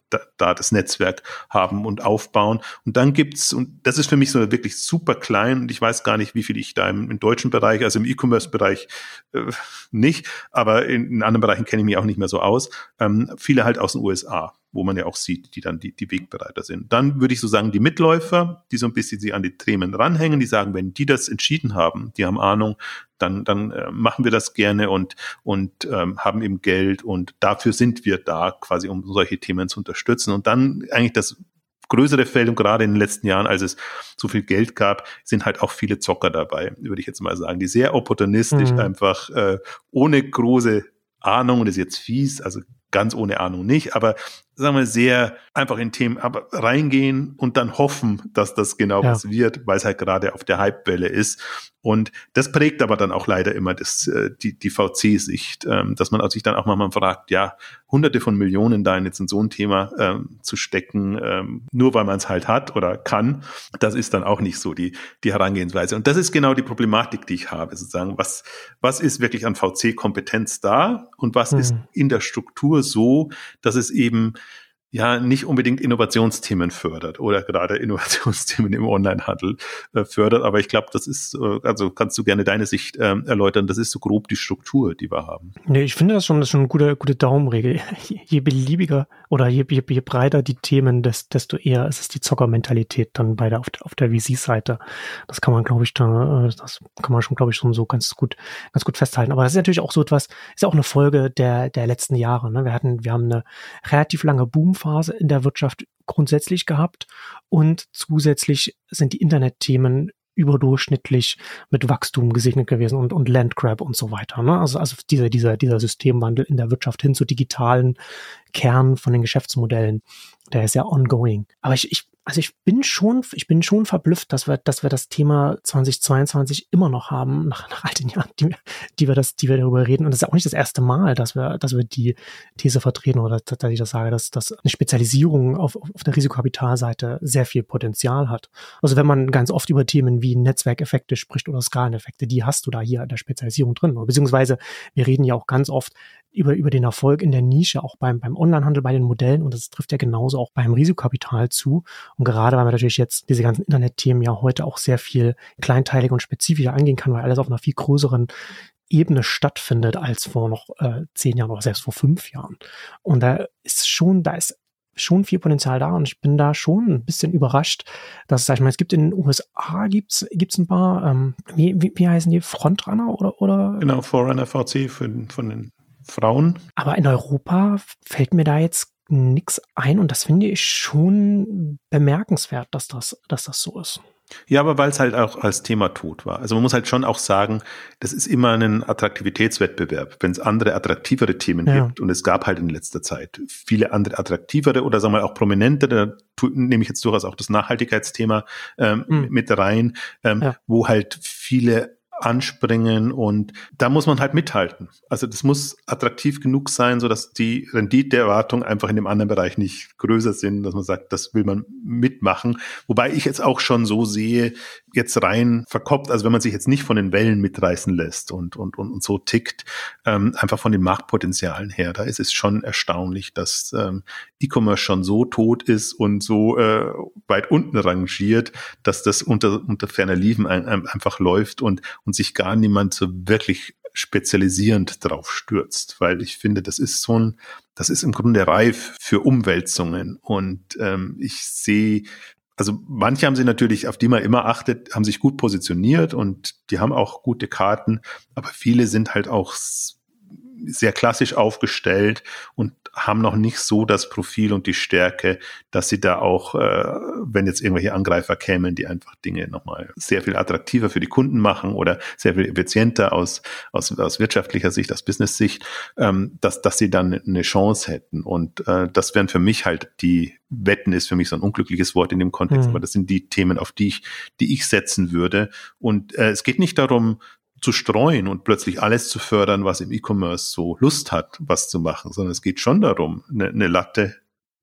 da, da das Netzwerk haben und aufbauen. Und dann gibt's, und das ist für mich so wirklich super klein, und ich weiß gar nicht, wie viel ich da im, im deutschen Bereich, also im E-Commerce-Bereich äh, nicht, aber in, in anderen Bereichen kenne ich mich auch nicht mehr so aus. Ähm, viele halt aus den USA wo man ja auch sieht, die dann die, die Wegbereiter sind. Dann würde ich so sagen, die Mitläufer, die so ein bisschen sie an die Themen ranhängen, die sagen, wenn die das entschieden haben, die haben Ahnung, dann, dann äh, machen wir das gerne und, und ähm, haben eben Geld und dafür sind wir da quasi, um solche Themen zu unterstützen. Und dann eigentlich das größere Feld und gerade in den letzten Jahren, als es so viel Geld gab, sind halt auch viele Zocker dabei, würde ich jetzt mal sagen, die sehr opportunistisch mhm. einfach äh, ohne große Ahnung, das ist jetzt fies, also ganz ohne Ahnung nicht, aber sagen wir sehr einfach in Themen aber reingehen und dann hoffen, dass das genau ja. was wird, weil es halt gerade auf der Hypewelle ist. Und das prägt aber dann auch leider immer das, äh, die, die VC-Sicht, ähm, dass man sich dann auch mal fragt, ja, hunderte von Millionen da jetzt in so ein Thema ähm, zu stecken, ähm, nur weil man es halt hat oder kann, das ist dann auch nicht so die, die Herangehensweise. Und das ist genau die Problematik, die ich habe, sozusagen. Was, was ist wirklich an VC-Kompetenz da und was mhm. ist in der Struktur so, dass es eben ja nicht unbedingt Innovationsthemen fördert oder gerade Innovationsthemen im Onlinehandel äh, fördert. Aber ich glaube, das ist, äh, also kannst du gerne deine Sicht äh, erläutern, das ist so grob die Struktur, die wir haben. Nee, ich finde das schon, das ist schon eine gute, gute Daumenregel. Je beliebiger oder je, je, je breiter die Themen, desto eher ist es die Zockermentalität dann bei der, auf der, auf der VC-Seite. Das kann man, glaube ich, da, äh, das kann man schon, glaube ich, schon so ganz gut, ganz gut festhalten. Aber das ist natürlich auch so etwas, ist auch eine Folge der, der letzten Jahre. Ne? Wir hatten, wir haben eine relativ lange Boomphase Phase in der Wirtschaft grundsätzlich gehabt und zusätzlich sind die Internetthemen überdurchschnittlich mit Wachstum gesegnet gewesen und, und Landgrab und so weiter. Ne? Also, also dieser, dieser, dieser Systemwandel in der Wirtschaft hin zu digitalen Kern von den Geschäftsmodellen, der ist ja ongoing. Aber ich, ich also ich bin schon, ich bin schon verblüfft, dass wir, dass wir das Thema 2022 immer noch haben, nach, nach all den Jahren, die, die wir das, die wir darüber reden. Und das ist auch nicht das erste Mal, dass wir, dass wir die These vertreten oder dass ich das sage, dass, dass eine Spezialisierung auf, auf der Risikokapitalseite sehr viel Potenzial hat. Also wenn man ganz oft über Themen wie Netzwerkeffekte spricht oder Skaleneffekte, die hast du da hier in der Spezialisierung drin. Beziehungsweise wir reden ja auch ganz oft über, über den Erfolg in der Nische, auch beim, beim Onlinehandel, bei den Modellen. Und das trifft ja genauso auch beim Risikokapital zu. Und gerade weil man natürlich jetzt diese ganzen Internetthemen ja heute auch sehr viel kleinteiliger und spezifischer angehen kann, weil alles auf einer viel größeren Ebene stattfindet als vor noch äh, zehn Jahren oder selbst vor fünf Jahren. Und da ist schon, da ist schon viel Potenzial da und ich bin da schon ein bisschen überrascht, dass, sag ich mal, es gibt in den USA gibt's gibt's ein paar, ähm, wie, wie, wie heißen die, Frontrunner oder oder? Genau, Forerunner VC für, von den Frauen. Aber in Europa fällt mir da jetzt nichts ein und das finde ich schon bemerkenswert, dass das, dass das so ist. Ja, aber weil es halt auch als Thema tot war. Also man muss halt schon auch sagen, das ist immer ein Attraktivitätswettbewerb, wenn es andere attraktivere Themen ja. gibt. Und es gab halt in letzter Zeit viele andere attraktivere oder sagen wir auch prominentere, da nehme ich jetzt durchaus auch das Nachhaltigkeitsthema ähm, mhm. mit rein, ähm, ja. wo halt viele anspringen und da muss man halt mithalten. Also das muss attraktiv genug sein, so dass die Renditeerwartungen einfach in dem anderen Bereich nicht größer sind, dass man sagt, das will man mitmachen. Wobei ich jetzt auch schon so sehe, jetzt rein verkopft, also wenn man sich jetzt nicht von den Wellen mitreißen lässt und, und, und, und so tickt, ähm, einfach von den Marktpotenzialen her, da ist es schon erstaunlich, dass ähm, E-Commerce schon so tot ist und so äh, weit unten rangiert, dass das unter, unter ferner Liefen ein, ein, einfach läuft und, und sich gar niemand so wirklich spezialisierend drauf stürzt, weil ich finde, das ist so ein, das ist im Grunde reif für Umwälzungen. Und ähm, ich sehe also manche haben sie natürlich, auf die man immer achtet, haben sich gut positioniert und die haben auch gute Karten, aber viele sind halt auch sehr klassisch aufgestellt und haben noch nicht so das Profil und die Stärke, dass sie da auch, äh, wenn jetzt irgendwelche Angreifer kämen, die einfach Dinge nochmal sehr viel attraktiver für die Kunden machen oder sehr viel effizienter aus, aus, aus wirtschaftlicher Sicht, aus Business-Sicht, ähm, dass, dass sie dann eine Chance hätten. Und äh, das wären für mich halt die Wetten ist für mich so ein unglückliches Wort in dem Kontext, mhm. aber das sind die Themen, auf die ich, die ich setzen würde. Und äh, es geht nicht darum, zu streuen und plötzlich alles zu fördern, was im E-Commerce so Lust hat, was zu machen, sondern es geht schon darum, eine, eine Latte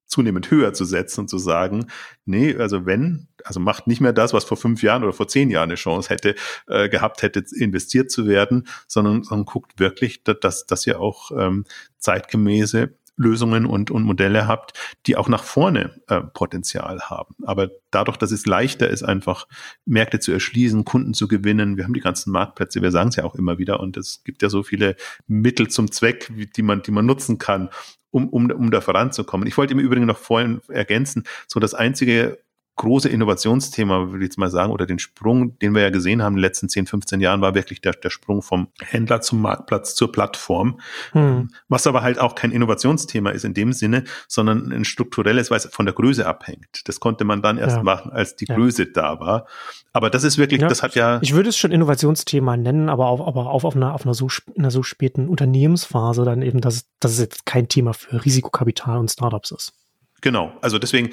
zunehmend höher zu setzen und zu sagen, nee, also wenn, also macht nicht mehr das, was vor fünf Jahren oder vor zehn Jahren eine Chance hätte, äh, gehabt hätte, investiert zu werden, sondern, sondern guckt wirklich, dass, dass ihr auch ähm, zeitgemäße Lösungen und, und Modelle habt, die auch nach vorne äh, Potenzial haben. Aber dadurch, dass es leichter ist, einfach Märkte zu erschließen, Kunden zu gewinnen, wir haben die ganzen Marktplätze, wir sagen es ja auch immer wieder, und es gibt ja so viele Mittel zum Zweck, die man, die man nutzen kann, um, um, um da voranzukommen. Ich wollte im Übrigen noch vorhin ergänzen, so das einzige große Innovationsthema, würde ich jetzt mal sagen, oder den Sprung, den wir ja gesehen haben in den letzten 10, 15 Jahren, war wirklich der, der Sprung vom Händler zum Marktplatz zur Plattform. Hm. Was aber halt auch kein Innovationsthema ist in dem Sinne, sondern ein strukturelles, weil es von der Größe abhängt. Das konnte man dann erst ja. machen, als die ja. Größe da war. Aber das ist wirklich, ja. das hat ja. Ich würde es schon Innovationsthema nennen, aber auf, aber auf, auf, einer, auf einer, so, einer so späten Unternehmensphase dann eben, dass, dass es jetzt kein Thema für Risikokapital und Startups ist. Genau, also deswegen,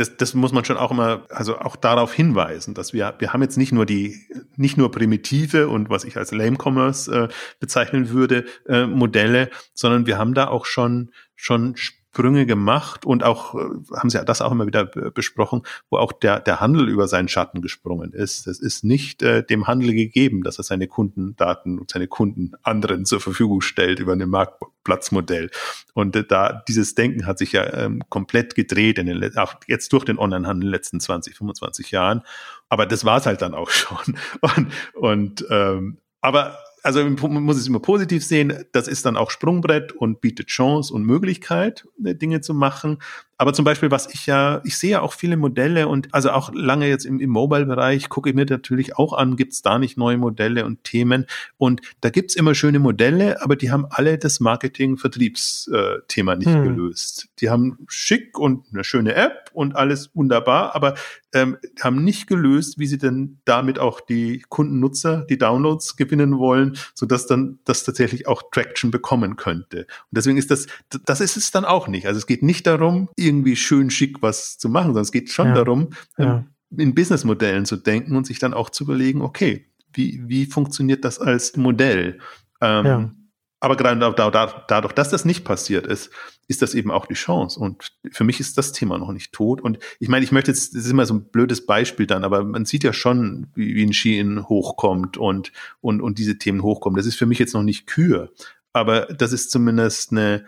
das, das muss man schon auch immer, also auch darauf hinweisen, dass wir, wir haben jetzt nicht nur die, nicht nur primitive und was ich als Lame Commerce äh, bezeichnen würde, äh, Modelle, sondern wir haben da auch schon, schon Sprünge gemacht und auch, äh, haben Sie das auch immer wieder besprochen, wo auch der, der Handel über seinen Schatten gesprungen ist. Das ist nicht äh, dem Handel gegeben, dass er seine Kundendaten und seine Kunden anderen zur Verfügung stellt über ein Marktplatzmodell. Und äh, da, dieses Denken hat sich ja ähm, komplett gedreht in den, auch jetzt durch den Onlinehandel in den letzten 20, 25 Jahren. Aber das war es halt dann auch schon. Und, und ähm, aber also man muss es immer positiv sehen, das ist dann auch Sprungbrett und bietet Chance und Möglichkeit, äh, Dinge zu machen. Aber zum Beispiel, was ich ja, ich sehe ja auch viele Modelle und also auch lange jetzt im, im Mobile-Bereich gucke ich mir natürlich auch an, gibt es da nicht neue Modelle und Themen. Und da gibt's immer schöne Modelle, aber die haben alle das Marketing-Vertriebsthema nicht hm. gelöst. Die haben schick und eine schöne App und alles wunderbar, aber ähm, haben nicht gelöst, wie sie denn damit auch die Kundennutzer, die Downloads gewinnen wollen, sodass dann das tatsächlich auch Traction bekommen könnte. Und deswegen ist das, das ist es dann auch nicht. Also es geht nicht darum, irgendwie schön schick was zu machen, sondern es geht schon ja. darum, ja. Ähm, in Businessmodellen zu denken und sich dann auch zu überlegen, okay, wie, wie funktioniert das als Modell? Ähm, ja. Aber gerade dadurch, dass das nicht passiert ist, ist das eben auch die Chance. Und für mich ist das Thema noch nicht tot. Und ich meine, ich möchte jetzt, das ist immer so ein blödes Beispiel dann, aber man sieht ja schon, wie, wie ein Shein hochkommt und, und, und diese Themen hochkommen. Das ist für mich jetzt noch nicht Kür. Aber das ist zumindest eine,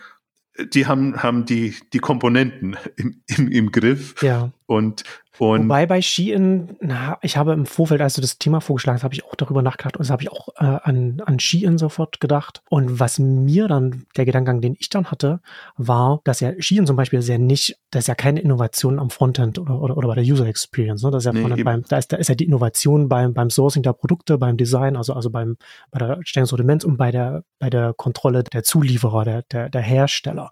die haben, haben die, die Komponenten im, im, im Griff. Ja. Und und Wobei bei Shein, na, ich habe im Vorfeld, als du das Thema vorgeschlagen hast, habe ich auch darüber nachgedacht und das habe ich auch äh, an, an Shein sofort gedacht. Und was mir dann, der Gedankengang, den ich dann hatte, war, dass ja Shein zum Beispiel sehr nicht, das ist ja keine Innovation am Frontend oder, oder, oder bei der User Experience. Ne? Das ist ja nee, beim, da ist, da ist ja die Innovation beim, beim Sourcing der Produkte, beim Design, also, also beim, bei der Stellung des Sortiments und bei der, bei der Kontrolle der Zulieferer, der, der, der Hersteller.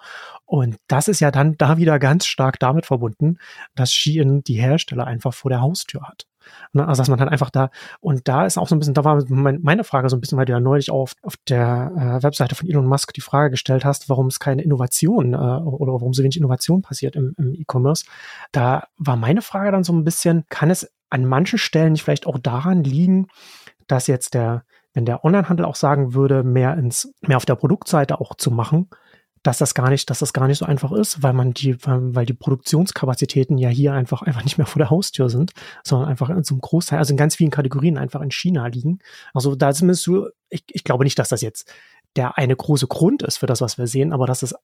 Und das ist ja dann da wieder ganz stark damit verbunden, dass Shein die Hersteller einfach vor der Haustür hat. Ne, also dass man dann einfach da, und da ist auch so ein bisschen, da war meine Frage so ein bisschen, weil du ja neulich auf, auf der äh, Webseite von Elon Musk die Frage gestellt hast, warum es keine Innovation äh, oder warum so wenig Innovation passiert im, im E-Commerce. Da war meine Frage dann so ein bisschen, kann es an manchen Stellen nicht vielleicht auch daran liegen, dass jetzt der, wenn der Onlinehandel auch sagen würde, mehr ins, mehr auf der Produktseite auch zu machen, dass das gar nicht, dass das gar nicht so einfach ist, weil man die, weil die Produktionskapazitäten ja hier einfach einfach nicht mehr vor der Haustür sind, sondern einfach in so einem Großteil, also in ganz vielen Kategorien einfach in China liegen. Also da zumindest so, ich, ich glaube nicht, dass das jetzt der eine große Grund ist für das, was wir sehen, aber dass es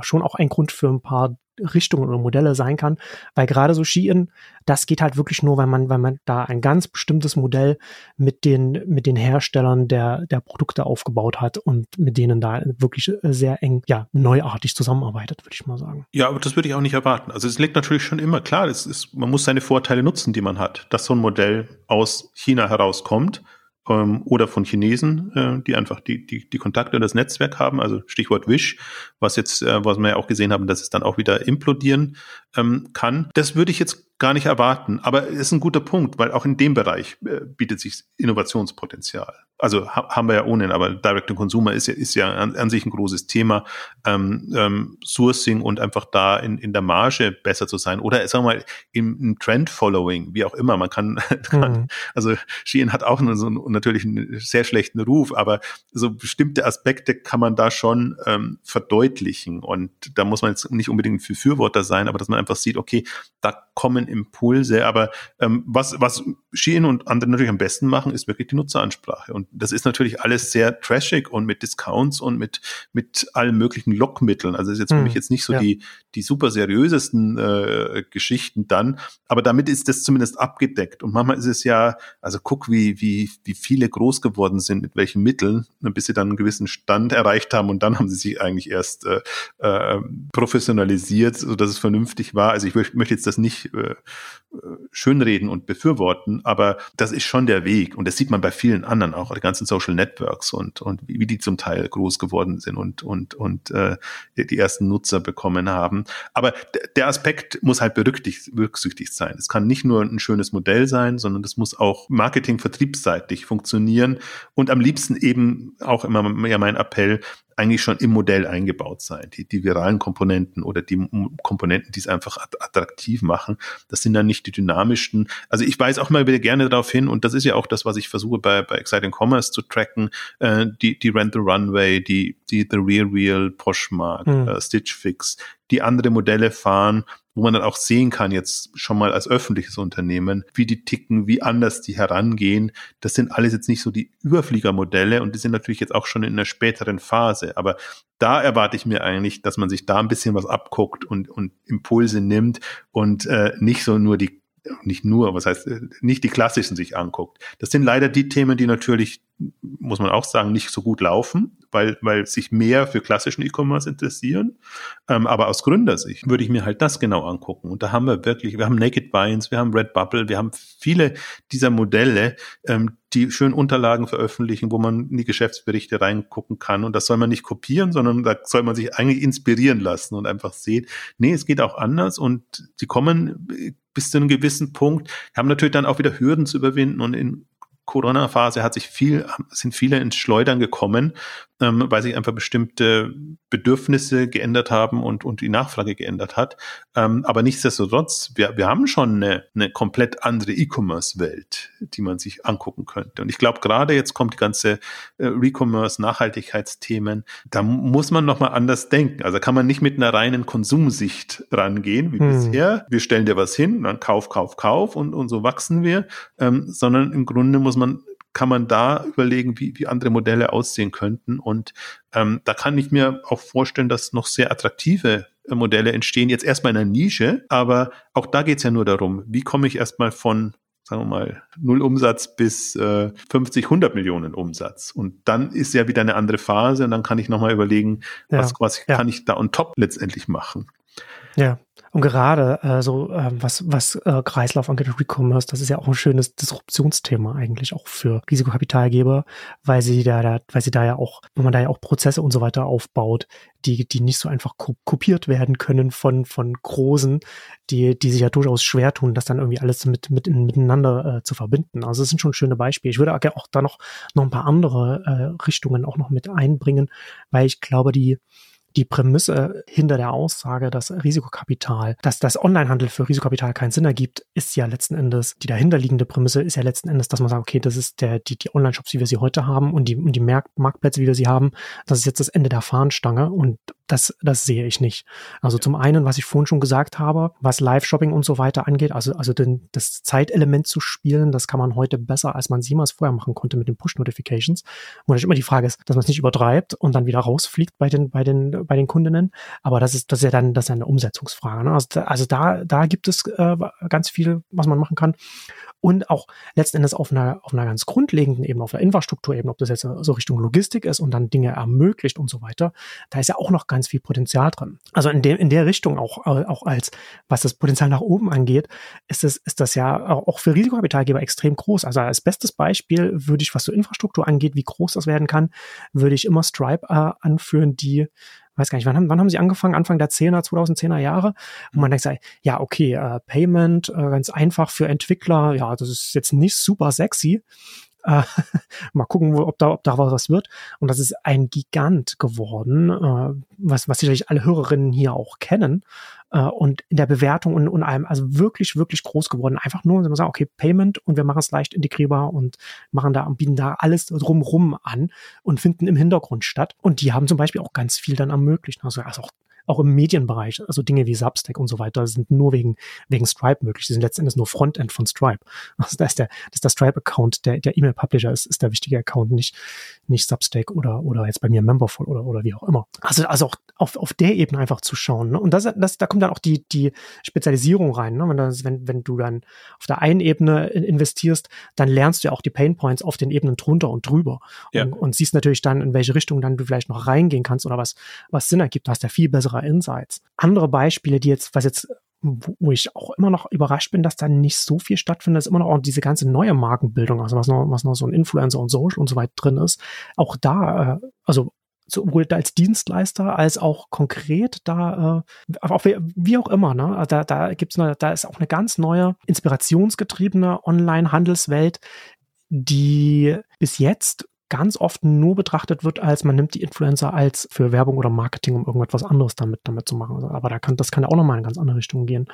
schon auch ein Grund für ein paar Richtungen oder Modelle sein kann, weil gerade so Ski-In, das geht halt wirklich nur, weil man, weil man da ein ganz bestimmtes Modell mit den, mit den Herstellern der, der Produkte aufgebaut hat und mit denen da wirklich sehr eng, ja, neuartig zusammenarbeitet, würde ich mal sagen. Ja, aber das würde ich auch nicht erwarten. Also es liegt natürlich schon immer klar, es ist, man muss seine Vorteile nutzen, die man hat, dass so ein Modell aus China herauskommt ähm, oder von Chinesen, äh, die einfach die, die, die Kontakte und das Netzwerk haben, also Stichwort Wish, was jetzt, äh, was wir ja auch gesehen haben, dass es dann auch wieder implodieren ähm, kann. Das würde ich jetzt gar nicht erwarten. Aber es ist ein guter Punkt, weil auch in dem Bereich äh, bietet sich Innovationspotenzial. Also ha haben wir ja ohnehin, aber Direct to Consumer ist ja, ist ja an, an sich ein großes Thema. Ähm, ähm, Sourcing und einfach da in, in der Marge besser zu sein. Oder sagen wir mal, im, im Trend-Following, wie auch immer. Man kann, mhm. also Shein hat auch einen, so einen, natürlich einen sehr schlechten Ruf, aber so bestimmte Aspekte kann man da schon ähm, verdeutlichen. Und da muss man jetzt nicht unbedingt ein Befürworter sein, aber dass man einfach sieht, okay, da kommen Impulse, aber ähm, was, was Shein und andere natürlich am besten machen, ist wirklich die Nutzeransprache. Und das ist natürlich alles sehr trashig und mit Discounts und mit, mit allen möglichen Lockmitteln. Also das ist jetzt für hm, mich jetzt nicht so ja. die, die super seriösesten äh, Geschichten dann, aber damit ist das zumindest abgedeckt. Und manchmal ist es ja, also guck, wie, wie, wie viele groß geworden sind, mit welchen Mitteln, bis sie dann einen gewissen Stand erreicht haben und dann haben sie sich eigentlich erst äh, äh, professionalisiert, so dass es vernünftig war. Also ich möchte jetzt das nicht äh, schönreden und befürworten, aber das ist schon der Weg und das sieht man bei vielen anderen auch, die ganzen Social Networks und und wie die zum Teil groß geworden sind und und und äh, die ersten Nutzer bekommen haben. Aber der Aspekt muss halt berücksichtigt sein. Es kann nicht nur ein schönes Modell sein, sondern das muss auch Marketing-vertriebsseitig funktionieren und am liebsten eben auch immer mehr mein Appell, eigentlich schon im Modell eingebaut sein. Die, die viralen Komponenten oder die Komponenten, die es einfach attraktiv machen, das sind dann nicht die dynamischsten. Also ich weise auch mal wieder gerne darauf hin, und das ist ja auch das, was ich versuche bei, bei Exciting Commerce zu tracken, äh, die, die Rent the Runway, die, die The Real Real, Poshmark, mhm. äh, Stitch Fix, die andere Modelle fahren, wo man dann auch sehen kann, jetzt schon mal als öffentliches Unternehmen, wie die ticken, wie anders die herangehen. Das sind alles jetzt nicht so die Überfliegermodelle und die sind natürlich jetzt auch schon in einer späteren Phase. Aber da erwarte ich mir eigentlich, dass man sich da ein bisschen was abguckt und, und Impulse nimmt und äh, nicht so nur die nicht nur, was heißt, nicht die klassischen sich anguckt. Das sind leider die Themen, die natürlich, muss man auch sagen, nicht so gut laufen weil, weil sich mehr für klassischen E-Commerce interessieren. Ähm, aber aus Gründersicht würde ich mir halt das genau angucken. Und da haben wir wirklich, wir haben Naked Vines, wir haben Redbubble, wir haben viele dieser Modelle, ähm, die schön Unterlagen veröffentlichen, wo man in die Geschäftsberichte reingucken kann. Und das soll man nicht kopieren, sondern da soll man sich eigentlich inspirieren lassen und einfach sehen, nee, es geht auch anders und sie kommen bis zu einem gewissen Punkt, haben natürlich dann auch wieder Hürden zu überwinden und in Corona-Phase hat sich viel, sind viele ins Schleudern gekommen, ähm, weil sich einfach bestimmte Bedürfnisse geändert haben und, und die Nachfrage geändert hat. Ähm, aber nichtsdestotrotz, wir, wir haben schon eine, eine komplett andere E-Commerce-Welt, die man sich angucken könnte. Und ich glaube, gerade jetzt kommt die ganze äh, E-Commerce, Nachhaltigkeitsthemen, da muss man nochmal anders denken. Also kann man nicht mit einer reinen Konsumsicht rangehen, wie hm. bisher. Wir stellen dir was hin, dann kauf, kauf, kauf und, und so wachsen wir, ähm, sondern im Grunde muss man kann man da überlegen, wie, wie andere Modelle aussehen könnten. Und ähm, da kann ich mir auch vorstellen, dass noch sehr attraktive äh, Modelle entstehen, jetzt erstmal in einer Nische, aber auch da geht es ja nur darum, wie komme ich erstmal von sagen wir mal, null Umsatz bis äh, 50, 100 Millionen Umsatz. Und dann ist ja wieder eine andere Phase und dann kann ich nochmal überlegen, ja, was, was ja. kann ich da on top letztendlich machen. Ja, und gerade äh, so, äh, was, was äh, Kreislauf angeht, Recommerce, das ist ja auch ein schönes Disruptionsthema eigentlich auch für Risikokapitalgeber, weil sie da, da, weil sie da ja auch, wenn man da ja auch Prozesse und so weiter aufbaut, die, die nicht so einfach kopiert werden können von, von Großen, die, die sich ja durchaus schwer tun, das dann irgendwie alles mit, mit miteinander äh, zu verbinden. Also das sind schon schöne Beispiele. Ich würde auch da noch, noch ein paar andere äh, Richtungen auch noch mit einbringen, weil ich glaube, die, die Prämisse hinter der Aussage, dass Risikokapital, dass das Onlinehandel für Risikokapital keinen Sinn ergibt, ist ja letzten Endes, die dahinterliegende Prämisse ist ja letzten Endes, dass man sagt, okay, das ist der, die, die Online-Shops, wie wir sie heute haben und die, und die Mark Marktplätze, wie wir sie haben, das ist jetzt das Ende der Fahnenstange und das, das sehe ich nicht. Also zum einen, was ich vorhin schon gesagt habe, was Live-Shopping und so weiter angeht, also, also den, das Zeitelement zu spielen, das kann man heute besser, als man es jemals vorher machen konnte mit den Push-Notifications. Wo natürlich immer die Frage ist, dass man es nicht übertreibt und dann wieder rausfliegt bei den, bei den, bei den Kundinnen. Aber das ist, das ist ja dann, das ist ja eine Umsetzungsfrage. Ne? Also, da, also da, da gibt es äh, ganz viel, was man machen kann und auch letzten Endes auf einer, auf einer ganz grundlegenden Ebene, auf einer Infrastrukturebene, ob das jetzt so Richtung Logistik ist und dann Dinge ermöglicht und so weiter, da ist ja auch noch ganz viel Potenzial drin. Also in, dem, in der Richtung auch, auch als, was das Potenzial nach oben angeht, ist das, ist das ja auch für Risikokapitalgeber extrem groß. Also als bestes Beispiel würde ich, was so Infrastruktur angeht, wie groß das werden kann, würde ich immer Stripe äh, anführen, die weiß gar nicht, wann haben, wann haben sie angefangen? Anfang der 10er, 2010er Jahre. Und man denkt, ja, okay, äh, Payment, äh, ganz einfach für Entwickler, ja, das ist jetzt nicht super sexy. Äh, mal gucken, ob da, ob da was wird. Und das ist ein Gigant geworden, äh, was, was sicherlich alle Hörerinnen hier auch kennen. Äh, und in der Bewertung und, und allem, also wirklich, wirklich groß geworden. Einfach nur, wenn man sagt, okay, Payment und wir machen es leicht integrierbar und machen da, bieten da alles drumrum an und finden im Hintergrund statt. Und die haben zum Beispiel auch ganz viel dann ermöglicht. Also, also auch auch im Medienbereich, also Dinge wie Substack und so weiter, sind nur wegen, wegen Stripe möglich. Die sind letztendlich nur Frontend von Stripe. Also da ist der, das ist der Stripe-Account, der, der E-Mail-Publisher ist, ist der wichtige Account, nicht, nicht Substack oder, oder jetzt bei mir Memberful oder, oder wie auch immer. Also, also auch auf, auf der Ebene einfach zu schauen. Ne? Und das, das, da kommt dann auch die, die Spezialisierung rein. Ne? Wenn, das, wenn, wenn du dann auf der einen Ebene investierst, dann lernst du ja auch die Pain Points auf den Ebenen drunter und drüber. Ja. Und, und siehst natürlich dann, in welche Richtung dann du vielleicht noch reingehen kannst oder was, was Sinn ergibt. Du hast ja viel bessere Insights. Andere Beispiele, die jetzt, was jetzt wo ich auch immer noch überrascht bin, dass da nicht so viel stattfindet, ist immer noch auch diese ganze neue Markenbildung, also was noch, was noch so ein Influencer und Social und so weiter drin ist. Auch da, äh, also sowohl als Dienstleister als auch konkret da, äh, auch wie, wie auch immer, ne? Also da, da gibt's eine, da ist auch eine ganz neue, inspirationsgetriebene Online-Handelswelt, die bis jetzt ganz oft nur betrachtet wird, als man nimmt die Influencer als für Werbung oder Marketing, um irgendwas anderes damit, damit zu machen. Aber da kann, das kann ja auch nochmal in eine ganz andere Richtung gehen.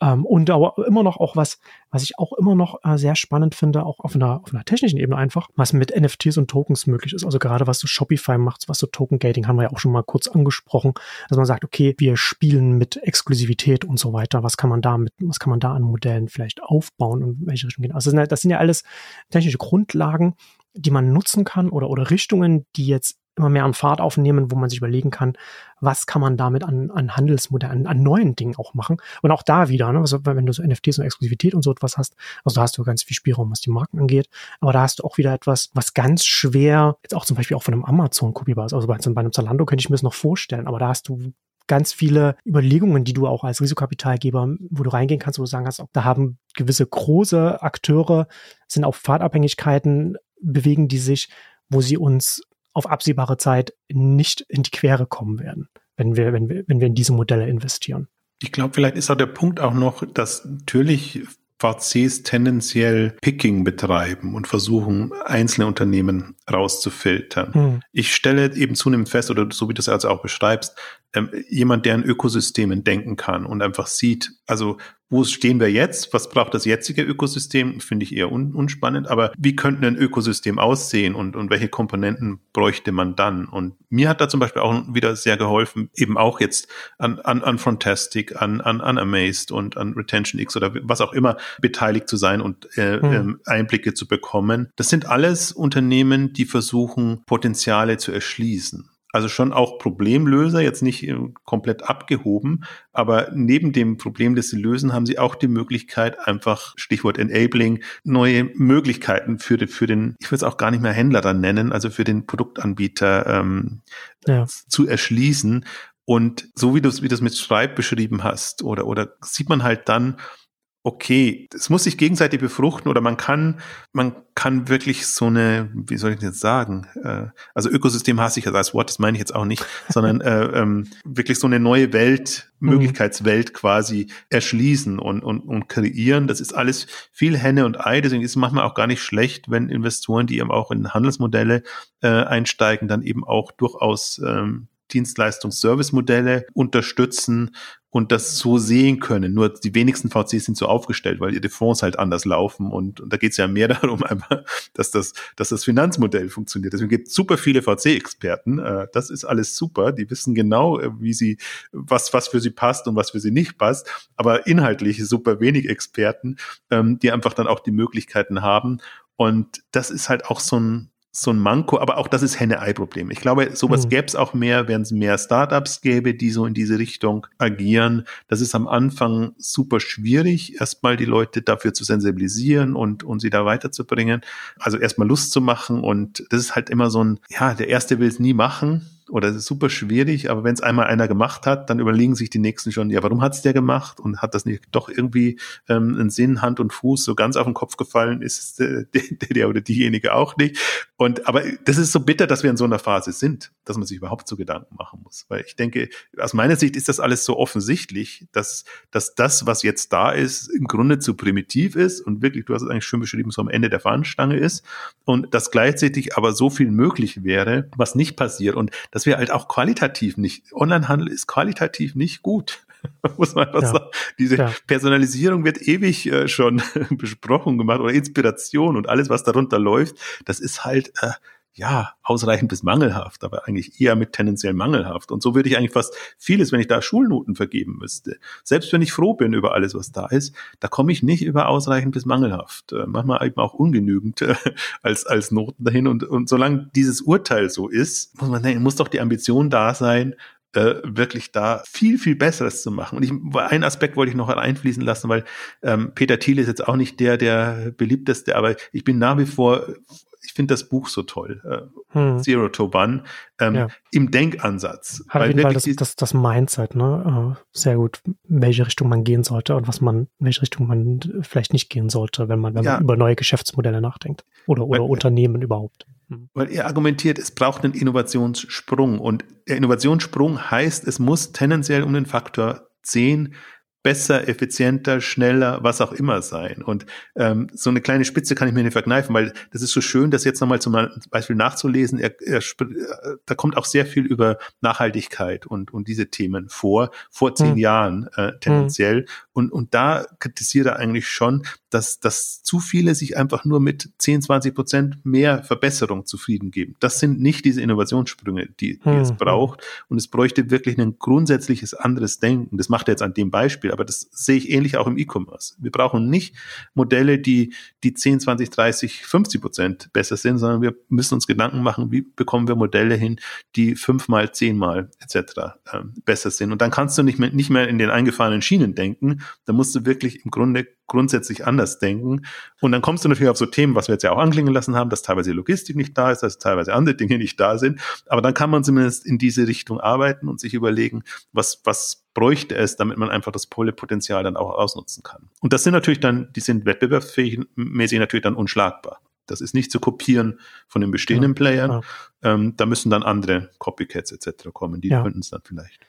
Ähm, und aber immer noch auch was, was ich auch immer noch äh, sehr spannend finde, auch auf einer, auf einer technischen Ebene einfach, was mit NFTs und Tokens möglich ist. Also gerade was so Shopify macht, was so Token Gating haben wir ja auch schon mal kurz angesprochen, dass man sagt, okay, wir spielen mit Exklusivität und so weiter. Was kann man da mit, was kann man da an Modellen vielleicht aufbauen und welche Richtung gehen? Also das sind ja alles technische Grundlagen, die man nutzen kann oder, oder Richtungen, die jetzt immer mehr an Fahrt aufnehmen, wo man sich überlegen kann, was kann man damit an, an Handelsmodellen, an, an neuen Dingen auch machen. Und auch da wieder, ne, also wenn du so NFTs und Exklusivität und so etwas hast, also da hast du ganz viel Spielraum, was die Marken angeht, aber da hast du auch wieder etwas, was ganz schwer, jetzt auch zum Beispiel auch von einem Amazon kopierbar ist, also bei, bei einem Zalando könnte ich mir das noch vorstellen, aber da hast du ganz viele Überlegungen, die du auch als Risikokapitalgeber, wo du reingehen kannst, wo du sagen kannst, da haben gewisse große Akteure, sind auf Fahrtabhängigkeiten bewegen die sich, wo sie uns auf absehbare Zeit nicht in die Quere kommen werden, wenn wir, wenn wir, wenn wir in diese Modelle investieren. Ich glaube, vielleicht ist auch der Punkt auch noch, dass natürlich VCs tendenziell Picking betreiben und versuchen, einzelne Unternehmen rauszufiltern. Hm. Ich stelle eben zunehmend fest, oder so wie du es also auch beschreibst, ähm, jemand, der an Ökosystemen denken kann und einfach sieht, also wo stehen wir jetzt? Was braucht das jetzige Ökosystem? Finde ich eher un unspannend. Aber wie könnte ein Ökosystem aussehen und, und welche Komponenten bräuchte man dann? Und mir hat da zum Beispiel auch wieder sehr geholfen, eben auch jetzt an, an, an Frontastic, an, an, an Amazed und an Retention X oder was auch immer beteiligt zu sein und äh, hm. Einblicke zu bekommen. Das sind alles Unternehmen, die versuchen, Potenziale zu erschließen. Also schon auch Problemlöser, jetzt nicht äh, komplett abgehoben, aber neben dem Problem, das sie lösen, haben sie auch die Möglichkeit, einfach Stichwort Enabling, neue Möglichkeiten für, den, für den, ich will es auch gar nicht mehr Händler dann nennen, also für den Produktanbieter ähm, ja. zu erschließen. Und so wie du es wie du es mit Stripe beschrieben hast, oder, oder sieht man halt dann, okay, es muss sich gegenseitig befruchten oder man kann, man kann wirklich so eine, wie soll ich jetzt sagen, äh, also Ökosystem hasse ich als Wort, das meine ich jetzt auch nicht, sondern äh, ähm, wirklich so eine neue Welt, mhm. Möglichkeitswelt quasi erschließen und, und, und kreieren. Das ist alles viel Henne und Ei, deswegen ist es manchmal auch gar nicht schlecht, wenn Investoren, die eben auch in Handelsmodelle äh, einsteigen, dann eben auch durchaus ähm, Dienstleistungs-Service-Modelle unterstützen und das so sehen können. Nur die wenigsten VCs sind so aufgestellt, weil ihre Fonds halt anders laufen und, und da geht es ja mehr darum, einfach, dass das, dass das Finanzmodell funktioniert. Deswegen gibt es super viele VC-Experten. Äh, das ist alles super. Die wissen genau, äh, wie sie, was, was für sie passt und was für sie nicht passt. Aber inhaltlich super wenig Experten, ähm, die einfach dann auch die Möglichkeiten haben. Und das ist halt auch so ein, so ein Manko, aber auch das ist Henne-Ei-Problem. Ich glaube, sowas mhm. gäbe es auch mehr, wenn es mehr Startups gäbe, die so in diese Richtung agieren. Das ist am Anfang super schwierig, erstmal die Leute dafür zu sensibilisieren und, und sie da weiterzubringen. Also erstmal Lust zu machen und das ist halt immer so ein, ja, der Erste will es nie machen oder es ist super schwierig, aber wenn es einmal einer gemacht hat, dann überlegen sich die nächsten schon, ja, warum hat es der gemacht und hat das nicht doch irgendwie ähm, einen Sinn, Hand und Fuß so ganz auf den Kopf gefallen, ist äh, der, der oder diejenige auch nicht. Und aber das ist so bitter, dass wir in so einer Phase sind, dass man sich überhaupt so Gedanken machen muss. Weil ich denke, aus meiner Sicht ist das alles so offensichtlich, dass, dass das, was jetzt da ist, im Grunde zu primitiv ist und wirklich, du hast es eigentlich schön beschrieben, so am Ende der Fahnenstange ist und dass gleichzeitig aber so viel möglich wäre, was nicht passiert. Und das dass wir halt auch qualitativ nicht, Onlinehandel ist qualitativ nicht gut. Muss man einfach ja. sagen. Diese ja. Personalisierung wird ewig äh, schon besprochen gemacht oder Inspiration und alles, was darunter läuft, das ist halt, äh, ja, ausreichend bis mangelhaft, aber eigentlich eher mit tendenziell mangelhaft. Und so würde ich eigentlich fast vieles, wenn ich da Schulnoten vergeben müsste. Selbst wenn ich froh bin über alles, was da ist, da komme ich nicht über ausreichend bis mangelhaft. Äh, manchmal eben auch ungenügend äh, als, als Noten dahin. Und, und solange dieses Urteil so ist, muss man denken, muss doch die Ambition da sein, äh, wirklich da viel, viel Besseres zu machen. Und ich, einen Aspekt wollte ich noch einfließen lassen, weil ähm, Peter Thiel ist jetzt auch nicht der, der beliebteste, aber ich bin nach wie vor ich finde das Buch so toll, äh, hm. Zero to One, ähm, ja. im Denkansatz. Hat auf jeden Fall das, das, das Mindset, ne? Äh, sehr gut, welche Richtung man gehen sollte und was man, welche Richtung man vielleicht nicht gehen sollte, wenn man, wenn ja. man über neue Geschäftsmodelle nachdenkt. Oder, oder weil, Unternehmen überhaupt. Hm. Weil er argumentiert, es braucht einen Innovationssprung. Und der Innovationssprung heißt, es muss tendenziell um den Faktor 10 besser, effizienter, schneller, was auch immer sein. Und ähm, so eine kleine Spitze kann ich mir nicht verkneifen, weil das ist so schön, das jetzt nochmal zum Beispiel nachzulesen. Er, er, äh, da kommt auch sehr viel über Nachhaltigkeit und, und diese Themen vor, vor zehn hm. Jahren äh, tendenziell. Hm. Und, und da kritisiert er eigentlich schon, dass, dass zu viele sich einfach nur mit 10, 20 Prozent mehr Verbesserung zufrieden geben. Das sind nicht diese Innovationssprünge, die, die hm. es braucht. Und es bräuchte wirklich ein grundsätzliches anderes Denken. Das macht er jetzt an dem Beispiel, aber das sehe ich ähnlich auch im E-Commerce. Wir brauchen nicht Modelle, die, die 10, 20, 30, 50 Prozent besser sind, sondern wir müssen uns Gedanken machen, wie bekommen wir Modelle hin, die fünfmal, zehnmal etc. Ähm, besser sind. Und dann kannst du nicht mehr, nicht mehr in den eingefahrenen Schienen denken. Da musst du wirklich im Grunde grundsätzlich anders denken. Und dann kommst du natürlich auf so Themen, was wir jetzt ja auch anklingen lassen haben, dass teilweise Logistik nicht da ist, dass teilweise andere Dinge nicht da sind. Aber dann kann man zumindest in diese Richtung arbeiten und sich überlegen, was, was bräuchte es, damit man einfach das Polypotenzial dann auch ausnutzen kann. Und das sind natürlich dann, die sind wettbewerbsfähig mäßig natürlich dann unschlagbar. Das ist nicht zu kopieren von den bestehenden ja, Playern. Ja. Ähm, da müssen dann andere Copycats etc. kommen, die ja. könnten es dann vielleicht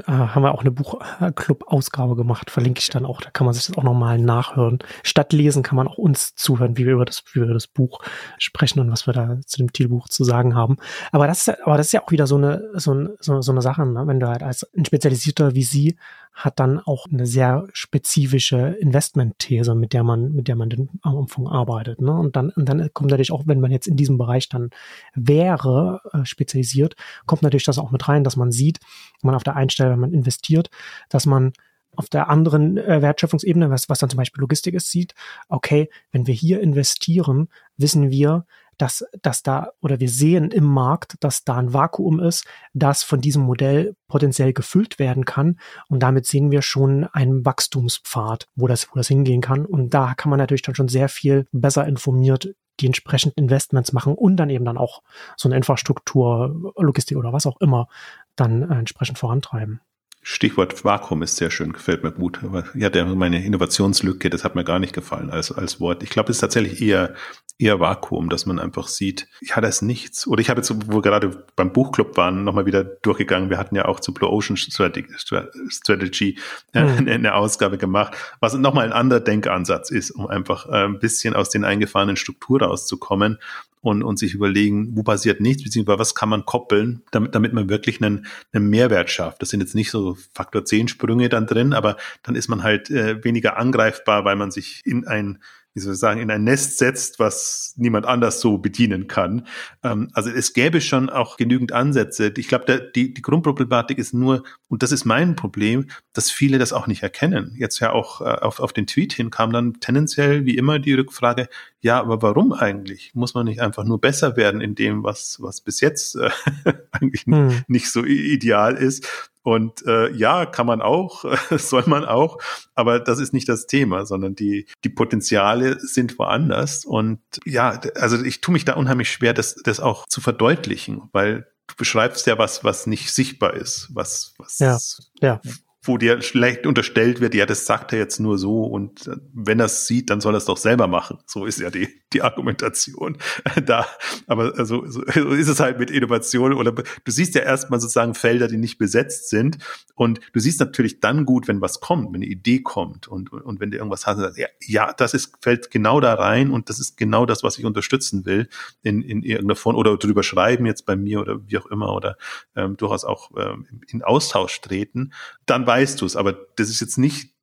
äh, haben wir auch eine Buchclub-Ausgabe gemacht, verlinke ich dann auch, da kann man sich das auch nochmal nachhören. Statt lesen kann man auch uns zuhören, wie wir über das, wie wir über das Buch sprechen und was wir da zu dem Titelbuch zu sagen haben. Aber das ist, aber das ist ja auch wieder so eine, so, so, so eine Sache, ne? wenn du halt als ein spezialisierter wie Sie hat dann auch eine sehr spezifische Investmentthese, mit der man, mit der man den am Anfang arbeitet. Ne? Und dann, und dann kommt natürlich auch, wenn man jetzt in diesem Bereich dann wäre, äh, spezialisiert, kommt natürlich das auch mit rein, dass man sieht, man auf der einen Stelle, wenn man investiert, dass man auf der anderen äh, Wertschöpfungsebene, was, was dann zum Beispiel Logistik ist, sieht, okay, wenn wir hier investieren, wissen wir, dass, dass da, oder wir sehen im Markt, dass da ein Vakuum ist, das von diesem Modell potenziell gefüllt werden kann. Und damit sehen wir schon einen Wachstumspfad, wo das, wo das hingehen kann. Und da kann man natürlich dann schon sehr viel besser informiert die entsprechenden Investments machen und dann eben dann auch so eine Infrastruktur, Logistik oder was auch immer dann äh, entsprechend vorantreiben. Stichwort Vakuum ist sehr schön, gefällt mir gut. Aber ja, der, meine Innovationslücke, das hat mir gar nicht gefallen als, als Wort. Ich glaube, es ist tatsächlich eher, eher Vakuum, dass man einfach sieht, ja, da ist nichts. Oder ich habe jetzt, wo wir gerade beim Buchclub waren, nochmal wieder durchgegangen. Wir hatten ja auch zu Blue Ocean Strategy, äh, mhm. eine, eine, Ausgabe gemacht, was nochmal ein anderer Denkansatz ist, um einfach äh, ein bisschen aus den eingefahrenen Strukturen rauszukommen und, und sich überlegen, wo basiert nichts, beziehungsweise was kann man koppeln, damit, damit man wirklich einen, einen Mehrwert schafft. Das sind jetzt nicht so Faktor 10 Sprünge dann drin, aber dann ist man halt äh, weniger angreifbar, weil man sich in ein wie soll ich sagen, in ein Nest setzt, was niemand anders so bedienen kann. Ähm, also es gäbe schon auch genügend Ansätze. Ich glaube, die, die Grundproblematik ist nur, und das ist mein Problem, dass viele das auch nicht erkennen. Jetzt ja auch äh, auf, auf den Tweet hin kam dann tendenziell wie immer die Rückfrage, ja, aber warum eigentlich? Muss man nicht einfach nur besser werden in dem, was, was bis jetzt äh, eigentlich hm. nicht so ideal ist? Und äh, ja, kann man auch, soll man auch, aber das ist nicht das Thema, sondern die, die Potenziale sind woanders. Und ja, also ich tue mich da unheimlich schwer, das, das auch zu verdeutlichen, weil du beschreibst ja was, was nicht sichtbar ist, was, was ja, ja wo dir schlecht unterstellt wird, ja, das sagt er jetzt nur so und äh, wenn er es sieht, dann soll er es doch selber machen. So ist ja die, die Argumentation da. Aber also, so ist es halt mit Innovation oder du siehst ja erstmal sozusagen Felder, die nicht besetzt sind und du siehst natürlich dann gut, wenn was kommt, wenn eine Idee kommt und, und, wenn du irgendwas hast, ja, ja, das ist, fällt genau da rein und das ist genau das, was ich unterstützen will in, in irgendeiner Form oder drüber schreiben jetzt bei mir oder wie auch immer oder ähm, durchaus auch ähm, in Austausch treten, dann weiß weißt du es, aber das ist jetzt nicht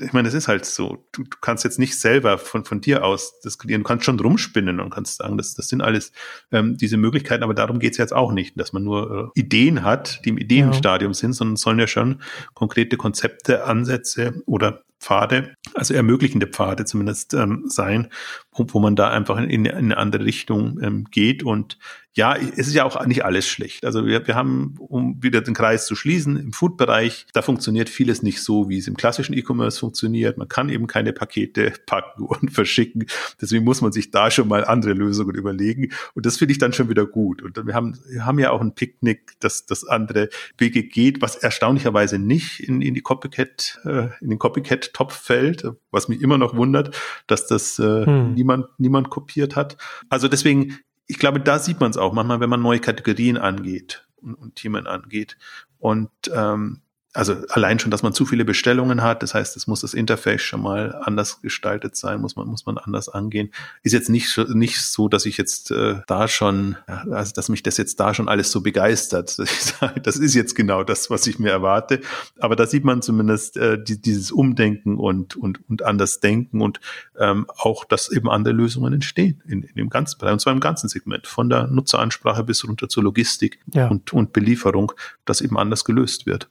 ich meine, es ist halt so. Du, du, kannst jetzt nicht selber von, von dir aus das kreieren. Du kannst schon rumspinnen und kannst sagen, das, das sind alles ähm, diese Möglichkeiten, aber darum geht's jetzt auch nicht, dass man nur äh, Ideen hat, die im Ideenstadium ja. sind, sondern es sollen ja schon konkrete Konzepte, Ansätze oder Pfade, also ermöglichende Pfade zumindest ähm, sein, wo, man da einfach in, in eine andere Richtung ähm, geht. Und ja, es ist ja auch nicht alles schlecht. Also wir, wir haben, um wieder den Kreis zu schließen, im Food-Bereich, da funktioniert vieles nicht so, wie es im klassischen E-Commerce funktioniert. Man kann eben keine Pakete packen und verschicken. Deswegen muss man sich da schon mal andere Lösungen überlegen. Und das finde ich dann schon wieder gut. Und wir haben, wir haben ja auch ein Picknick, das, das andere Wege geht, was erstaunlicherweise nicht in, in die Copycat, äh, in den Copycat-Topf fällt, was mich immer noch wundert, dass das äh, hm. Niemand, niemand kopiert hat. Also deswegen, ich glaube, da sieht man es auch manchmal, wenn man neue Kategorien angeht und, und Themen angeht. Und ähm, also allein schon, dass man zu viele Bestellungen hat, das heißt, es muss das Interface schon mal anders gestaltet sein, muss man, muss man anders angehen. Ist jetzt nicht, nicht so, dass ich jetzt äh, da schon, also dass mich das jetzt da schon alles so begeistert. Dass ich sage, das ist jetzt genau das, was ich mir erwarte. Aber da sieht man zumindest äh, die, dieses Umdenken und, und, und anders denken und ähm, auch, dass eben andere Lösungen entstehen in, in dem ganzen Bereich, und zwar im ganzen Segment, von der Nutzeransprache bis runter zur Logistik ja. und, und Belieferung, dass eben anders gelöst wird.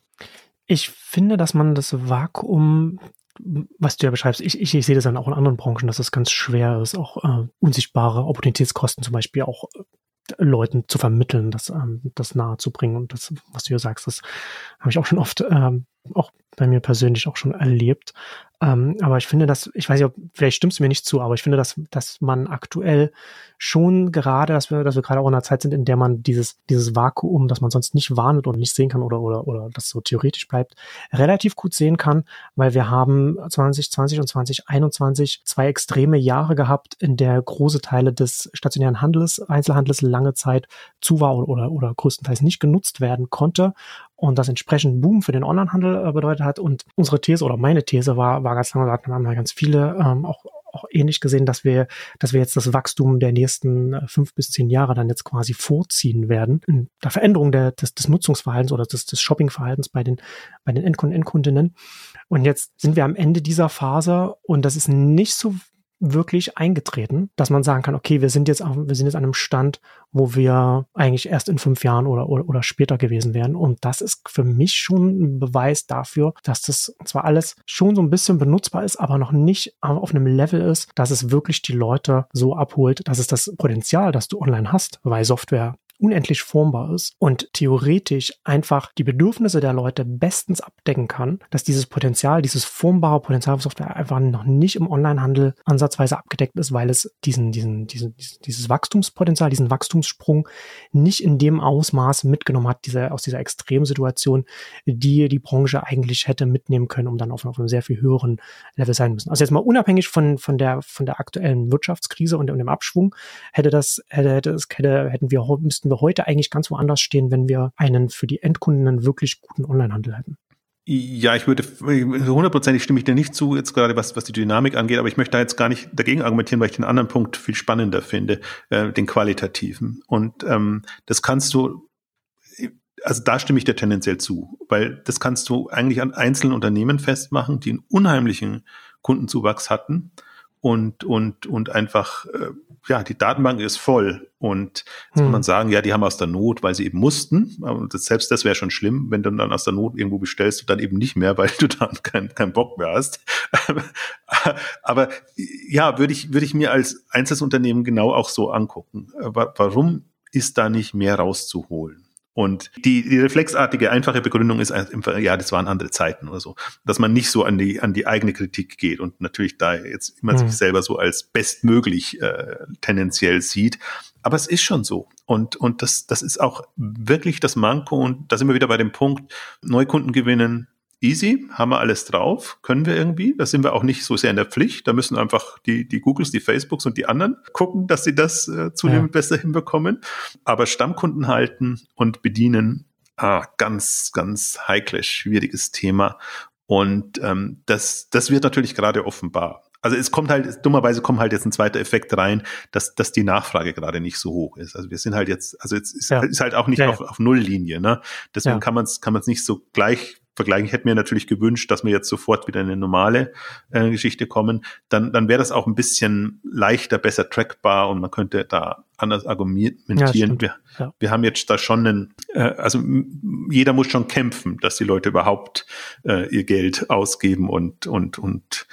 Ich finde, dass man das Vakuum, was du ja beschreibst, ich, ich, ich sehe das dann auch in anderen Branchen, dass es ganz schwer ist, auch äh, unsichtbare Opportunitätskosten zum Beispiel auch äh, Leuten zu vermitteln, das, ähm, das nahe zu bringen. Und das, was du ja sagst, das habe ich auch schon oft ähm, auch bei mir persönlich auch schon erlebt. Ähm, aber ich finde, dass, ich weiß nicht, ob, vielleicht stimmt es mir nicht zu, aber ich finde, dass, dass man aktuell schon gerade, dass wir, dass wir gerade auch in einer Zeit sind, in der man dieses, dieses Vakuum, das man sonst nicht wahrnimmt und nicht sehen kann oder, oder, oder das so theoretisch bleibt, relativ gut sehen kann, weil wir haben 2020 und 2021 zwei extreme Jahre gehabt, in der große Teile des stationären Handels, Einzelhandels lange Zeit zu war oder, oder größtenteils nicht genutzt werden konnte und das entsprechend Boom für den Onlinehandel äh, bedeutet hat. Und unsere These oder meine These war, war ganz lange, da haben wir ganz viele ähm, auch, auch ähnlich gesehen, dass wir, dass wir jetzt das Wachstum der nächsten äh, fünf bis zehn Jahre dann jetzt quasi vorziehen werden. In der Veränderung der, des, des Nutzungsverhaltens oder des, des Shoppingverhaltens bei den, bei den Endkunden, Endkundinnen. Und jetzt sind wir am Ende dieser Phase und das ist nicht so wirklich eingetreten, dass man sagen kann, okay, wir sind jetzt auf, wir sind jetzt an einem Stand, wo wir eigentlich erst in fünf Jahren oder, oder, oder später gewesen wären. Und das ist für mich schon ein Beweis dafür, dass das zwar alles schon so ein bisschen benutzbar ist, aber noch nicht auf einem Level ist, dass es wirklich die Leute so abholt, dass es das Potenzial, das du online hast, weil Software unendlich formbar ist und theoretisch einfach die Bedürfnisse der Leute bestens abdecken kann, dass dieses Potenzial, dieses formbare Potenzial Software einfach noch nicht im Onlinehandel ansatzweise abgedeckt ist, weil es diesen, diesen, diesen, dieses Wachstumspotenzial, diesen Wachstumssprung nicht in dem Ausmaß mitgenommen hat, diese, aus dieser Extremsituation, die die Branche eigentlich hätte mitnehmen können, um dann auf, auf einem sehr viel höheren Level sein müssen. Also jetzt mal unabhängig von, von der, von der aktuellen Wirtschaftskrise und, und dem Abschwung, hätte das, hätte, hätte, hätte, hätten wir, müssten müssten wir heute eigentlich ganz woanders stehen, wenn wir einen für die Endkunden wirklich guten Onlinehandel hätten. Ja, ich würde hundertprozentig stimme ich dir nicht zu, jetzt gerade was, was die Dynamik angeht, aber ich möchte da jetzt gar nicht dagegen argumentieren, weil ich den anderen Punkt viel spannender finde, äh, den qualitativen. Und ähm, das kannst du, also da stimme ich dir tendenziell zu, weil das kannst du eigentlich an einzelnen Unternehmen festmachen, die einen unheimlichen Kundenzuwachs hatten und, und, und einfach, äh, ja, die Datenbank ist voll. Und jetzt hm. kann man sagen, ja, die haben aus der Not, weil sie eben mussten. Aber das, selbst das wäre schon schlimm, wenn du dann aus der Not irgendwo bestellst und dann eben nicht mehr, weil du dann keinen kein Bock mehr hast. Aber ja, würde ich, würde ich mir als Einzelunternehmen genau auch so angucken. Warum ist da nicht mehr rauszuholen? Und die, die reflexartige, einfache Begründung ist, ja, das waren andere Zeiten oder so. Dass man nicht so an die, an die eigene Kritik geht und natürlich da jetzt immer mhm. sich selber so als bestmöglich äh, tendenziell sieht. Aber es ist schon so. Und, und das, das ist auch wirklich das Manko. Und da sind wir wieder bei dem Punkt, Neukunden gewinnen, easy, haben wir alles drauf, können wir irgendwie. Da sind wir auch nicht so sehr in der Pflicht. Da müssen einfach die, die Googles, die Facebooks und die anderen gucken, dass sie das äh, zunehmend ja. besser hinbekommen. Aber Stammkunden halten und bedienen, ah, ganz, ganz heikles, schwieriges Thema. Und ähm, das, das wird natürlich gerade offenbar. Also es kommt halt, dummerweise kommt halt jetzt ein zweiter Effekt rein, dass, dass die Nachfrage gerade nicht so hoch ist. Also wir sind halt jetzt, also jetzt ist, ja. ist halt auch nicht ja, auf, auf Nulllinie, ne? Deswegen kann man es kann man's nicht so gleich vergleichen. Ich hätte mir natürlich gewünscht, dass wir jetzt sofort wieder in eine normale äh, Geschichte kommen. Dann, dann wäre das auch ein bisschen leichter, besser trackbar und man könnte da anders argumentieren. Ja, wir, ja. wir haben jetzt da schon einen, äh, also jeder muss schon kämpfen, dass die Leute überhaupt äh, ihr Geld ausgeben und, und, und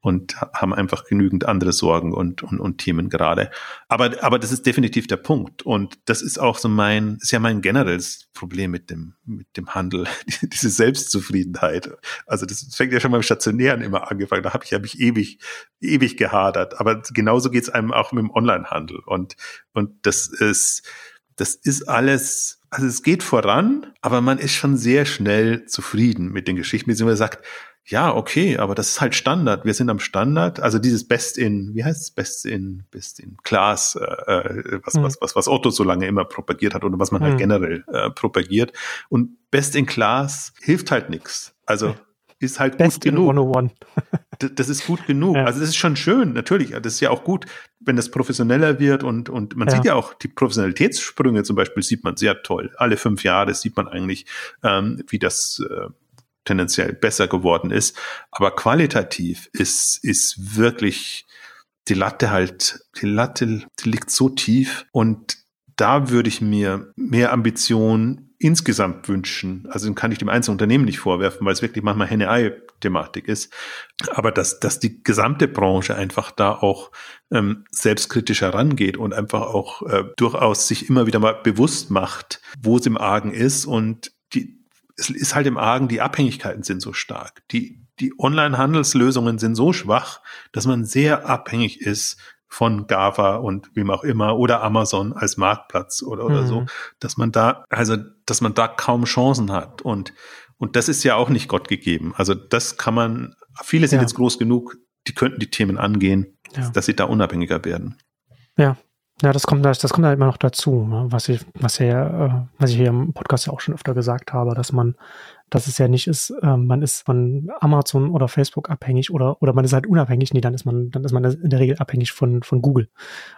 und haben einfach genügend andere Sorgen und, und, und Themen gerade. Aber, aber das ist definitiv der Punkt. Und das ist auch so mein, ist ja mein generelles Problem mit dem, mit dem Handel, diese Selbstzufriedenheit. Also das fängt ja schon beim Stationären immer angefangen. Da habe ich, hab ich ewig, ewig gehadert. Aber genauso geht's einem auch mit dem Onlinehandel. Und, und das ist, das ist alles, also es geht voran, aber man ist schon sehr schnell zufrieden mit den Geschichten, beziehungsweise sagt, ja, okay, aber das ist halt Standard. Wir sind am Standard. Also dieses Best in, wie heißt es? Best in, Best in Class, äh, äh was, mhm. was, was, was Otto so lange immer propagiert hat oder was man halt mhm. generell äh, propagiert. Und Best in Class hilft halt nichts. Also ist halt Best gut genug. 101. das ist gut genug. Ja. Also das ist schon schön, natürlich. Das ist ja auch gut, wenn das professioneller wird und, und man ja. sieht ja auch die Professionalitätssprünge zum Beispiel sieht man sehr toll. Alle fünf Jahre sieht man eigentlich, ähm, wie das äh, tendenziell besser geworden ist. Aber qualitativ ist, ist wirklich die Latte halt, die Latte die liegt so tief und da würde ich mir mehr Ambition insgesamt wünschen. Also kann ich dem einzelnen Unternehmen nicht vorwerfen, weil es wirklich manchmal Henne-Ei-Thematik ist. Aber dass, dass die gesamte Branche einfach da auch ähm, selbstkritisch herangeht und einfach auch äh, durchaus sich immer wieder mal bewusst macht, wo es im Argen ist und die, es ist halt im Argen, die Abhängigkeiten sind so stark. Die, die Online-Handelslösungen sind so schwach, dass man sehr abhängig ist von GAFA und wem auch immer oder Amazon als Marktplatz oder, oder mhm. so, dass man da, also, dass man da kaum Chancen hat. Und, und das ist ja auch nicht Gott gegeben. Also das kann man, viele sind ja. jetzt groß genug, die könnten die Themen angehen, ja. dass sie da unabhängiger werden. Ja, ja, das kommt, das, das kommt halt immer noch dazu, ne? was ich, was ja, äh, was ich hier im Podcast ja auch schon öfter gesagt habe, dass man dass es ja nicht ist, äh, man ist von Amazon oder Facebook abhängig oder, oder man ist halt unabhängig. Nee, dann ist man, dann ist man in der Regel abhängig von, von Google.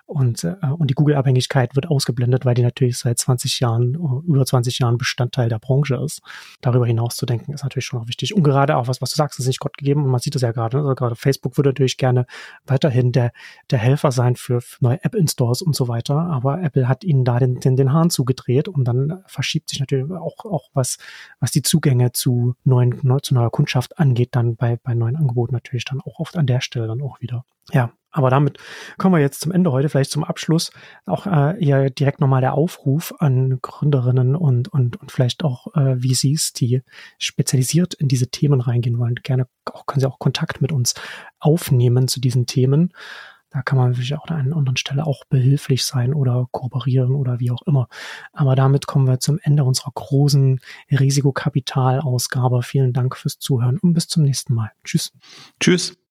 Und, äh, und die Google-Abhängigkeit wird ausgeblendet, weil die natürlich seit 20 Jahren, über 20 Jahren Bestandteil der Branche ist. Darüber hinaus zu denken, ist natürlich schon auch wichtig. Und gerade auch was, was du sagst, ist nicht Gott gegeben. Und man sieht es ja gerade. Also gerade Facebook würde natürlich gerne weiterhin der, der Helfer sein für, neue App-Instars und so weiter. Aber Apple hat ihnen da den, den, den Hahn zugedreht und dann verschiebt sich natürlich auch, auch was, was die Zugänge Zugänge zu neuen, zu neuer Kundschaft angeht, dann bei, bei neuen Angeboten natürlich dann auch oft an der Stelle dann auch wieder. Ja, aber damit kommen wir jetzt zum Ende heute, vielleicht zum Abschluss auch äh, eher direkt nochmal der Aufruf an Gründerinnen und, und, und vielleicht auch äh, VCs, die spezialisiert in diese Themen reingehen wollen. Gerne auch, können Sie auch Kontakt mit uns aufnehmen zu diesen Themen. Da kann man natürlich auch an einer anderen Stelle auch behilflich sein oder kooperieren oder wie auch immer. Aber damit kommen wir zum Ende unserer großen Risikokapitalausgabe. Vielen Dank fürs Zuhören und bis zum nächsten Mal. Tschüss. Tschüss.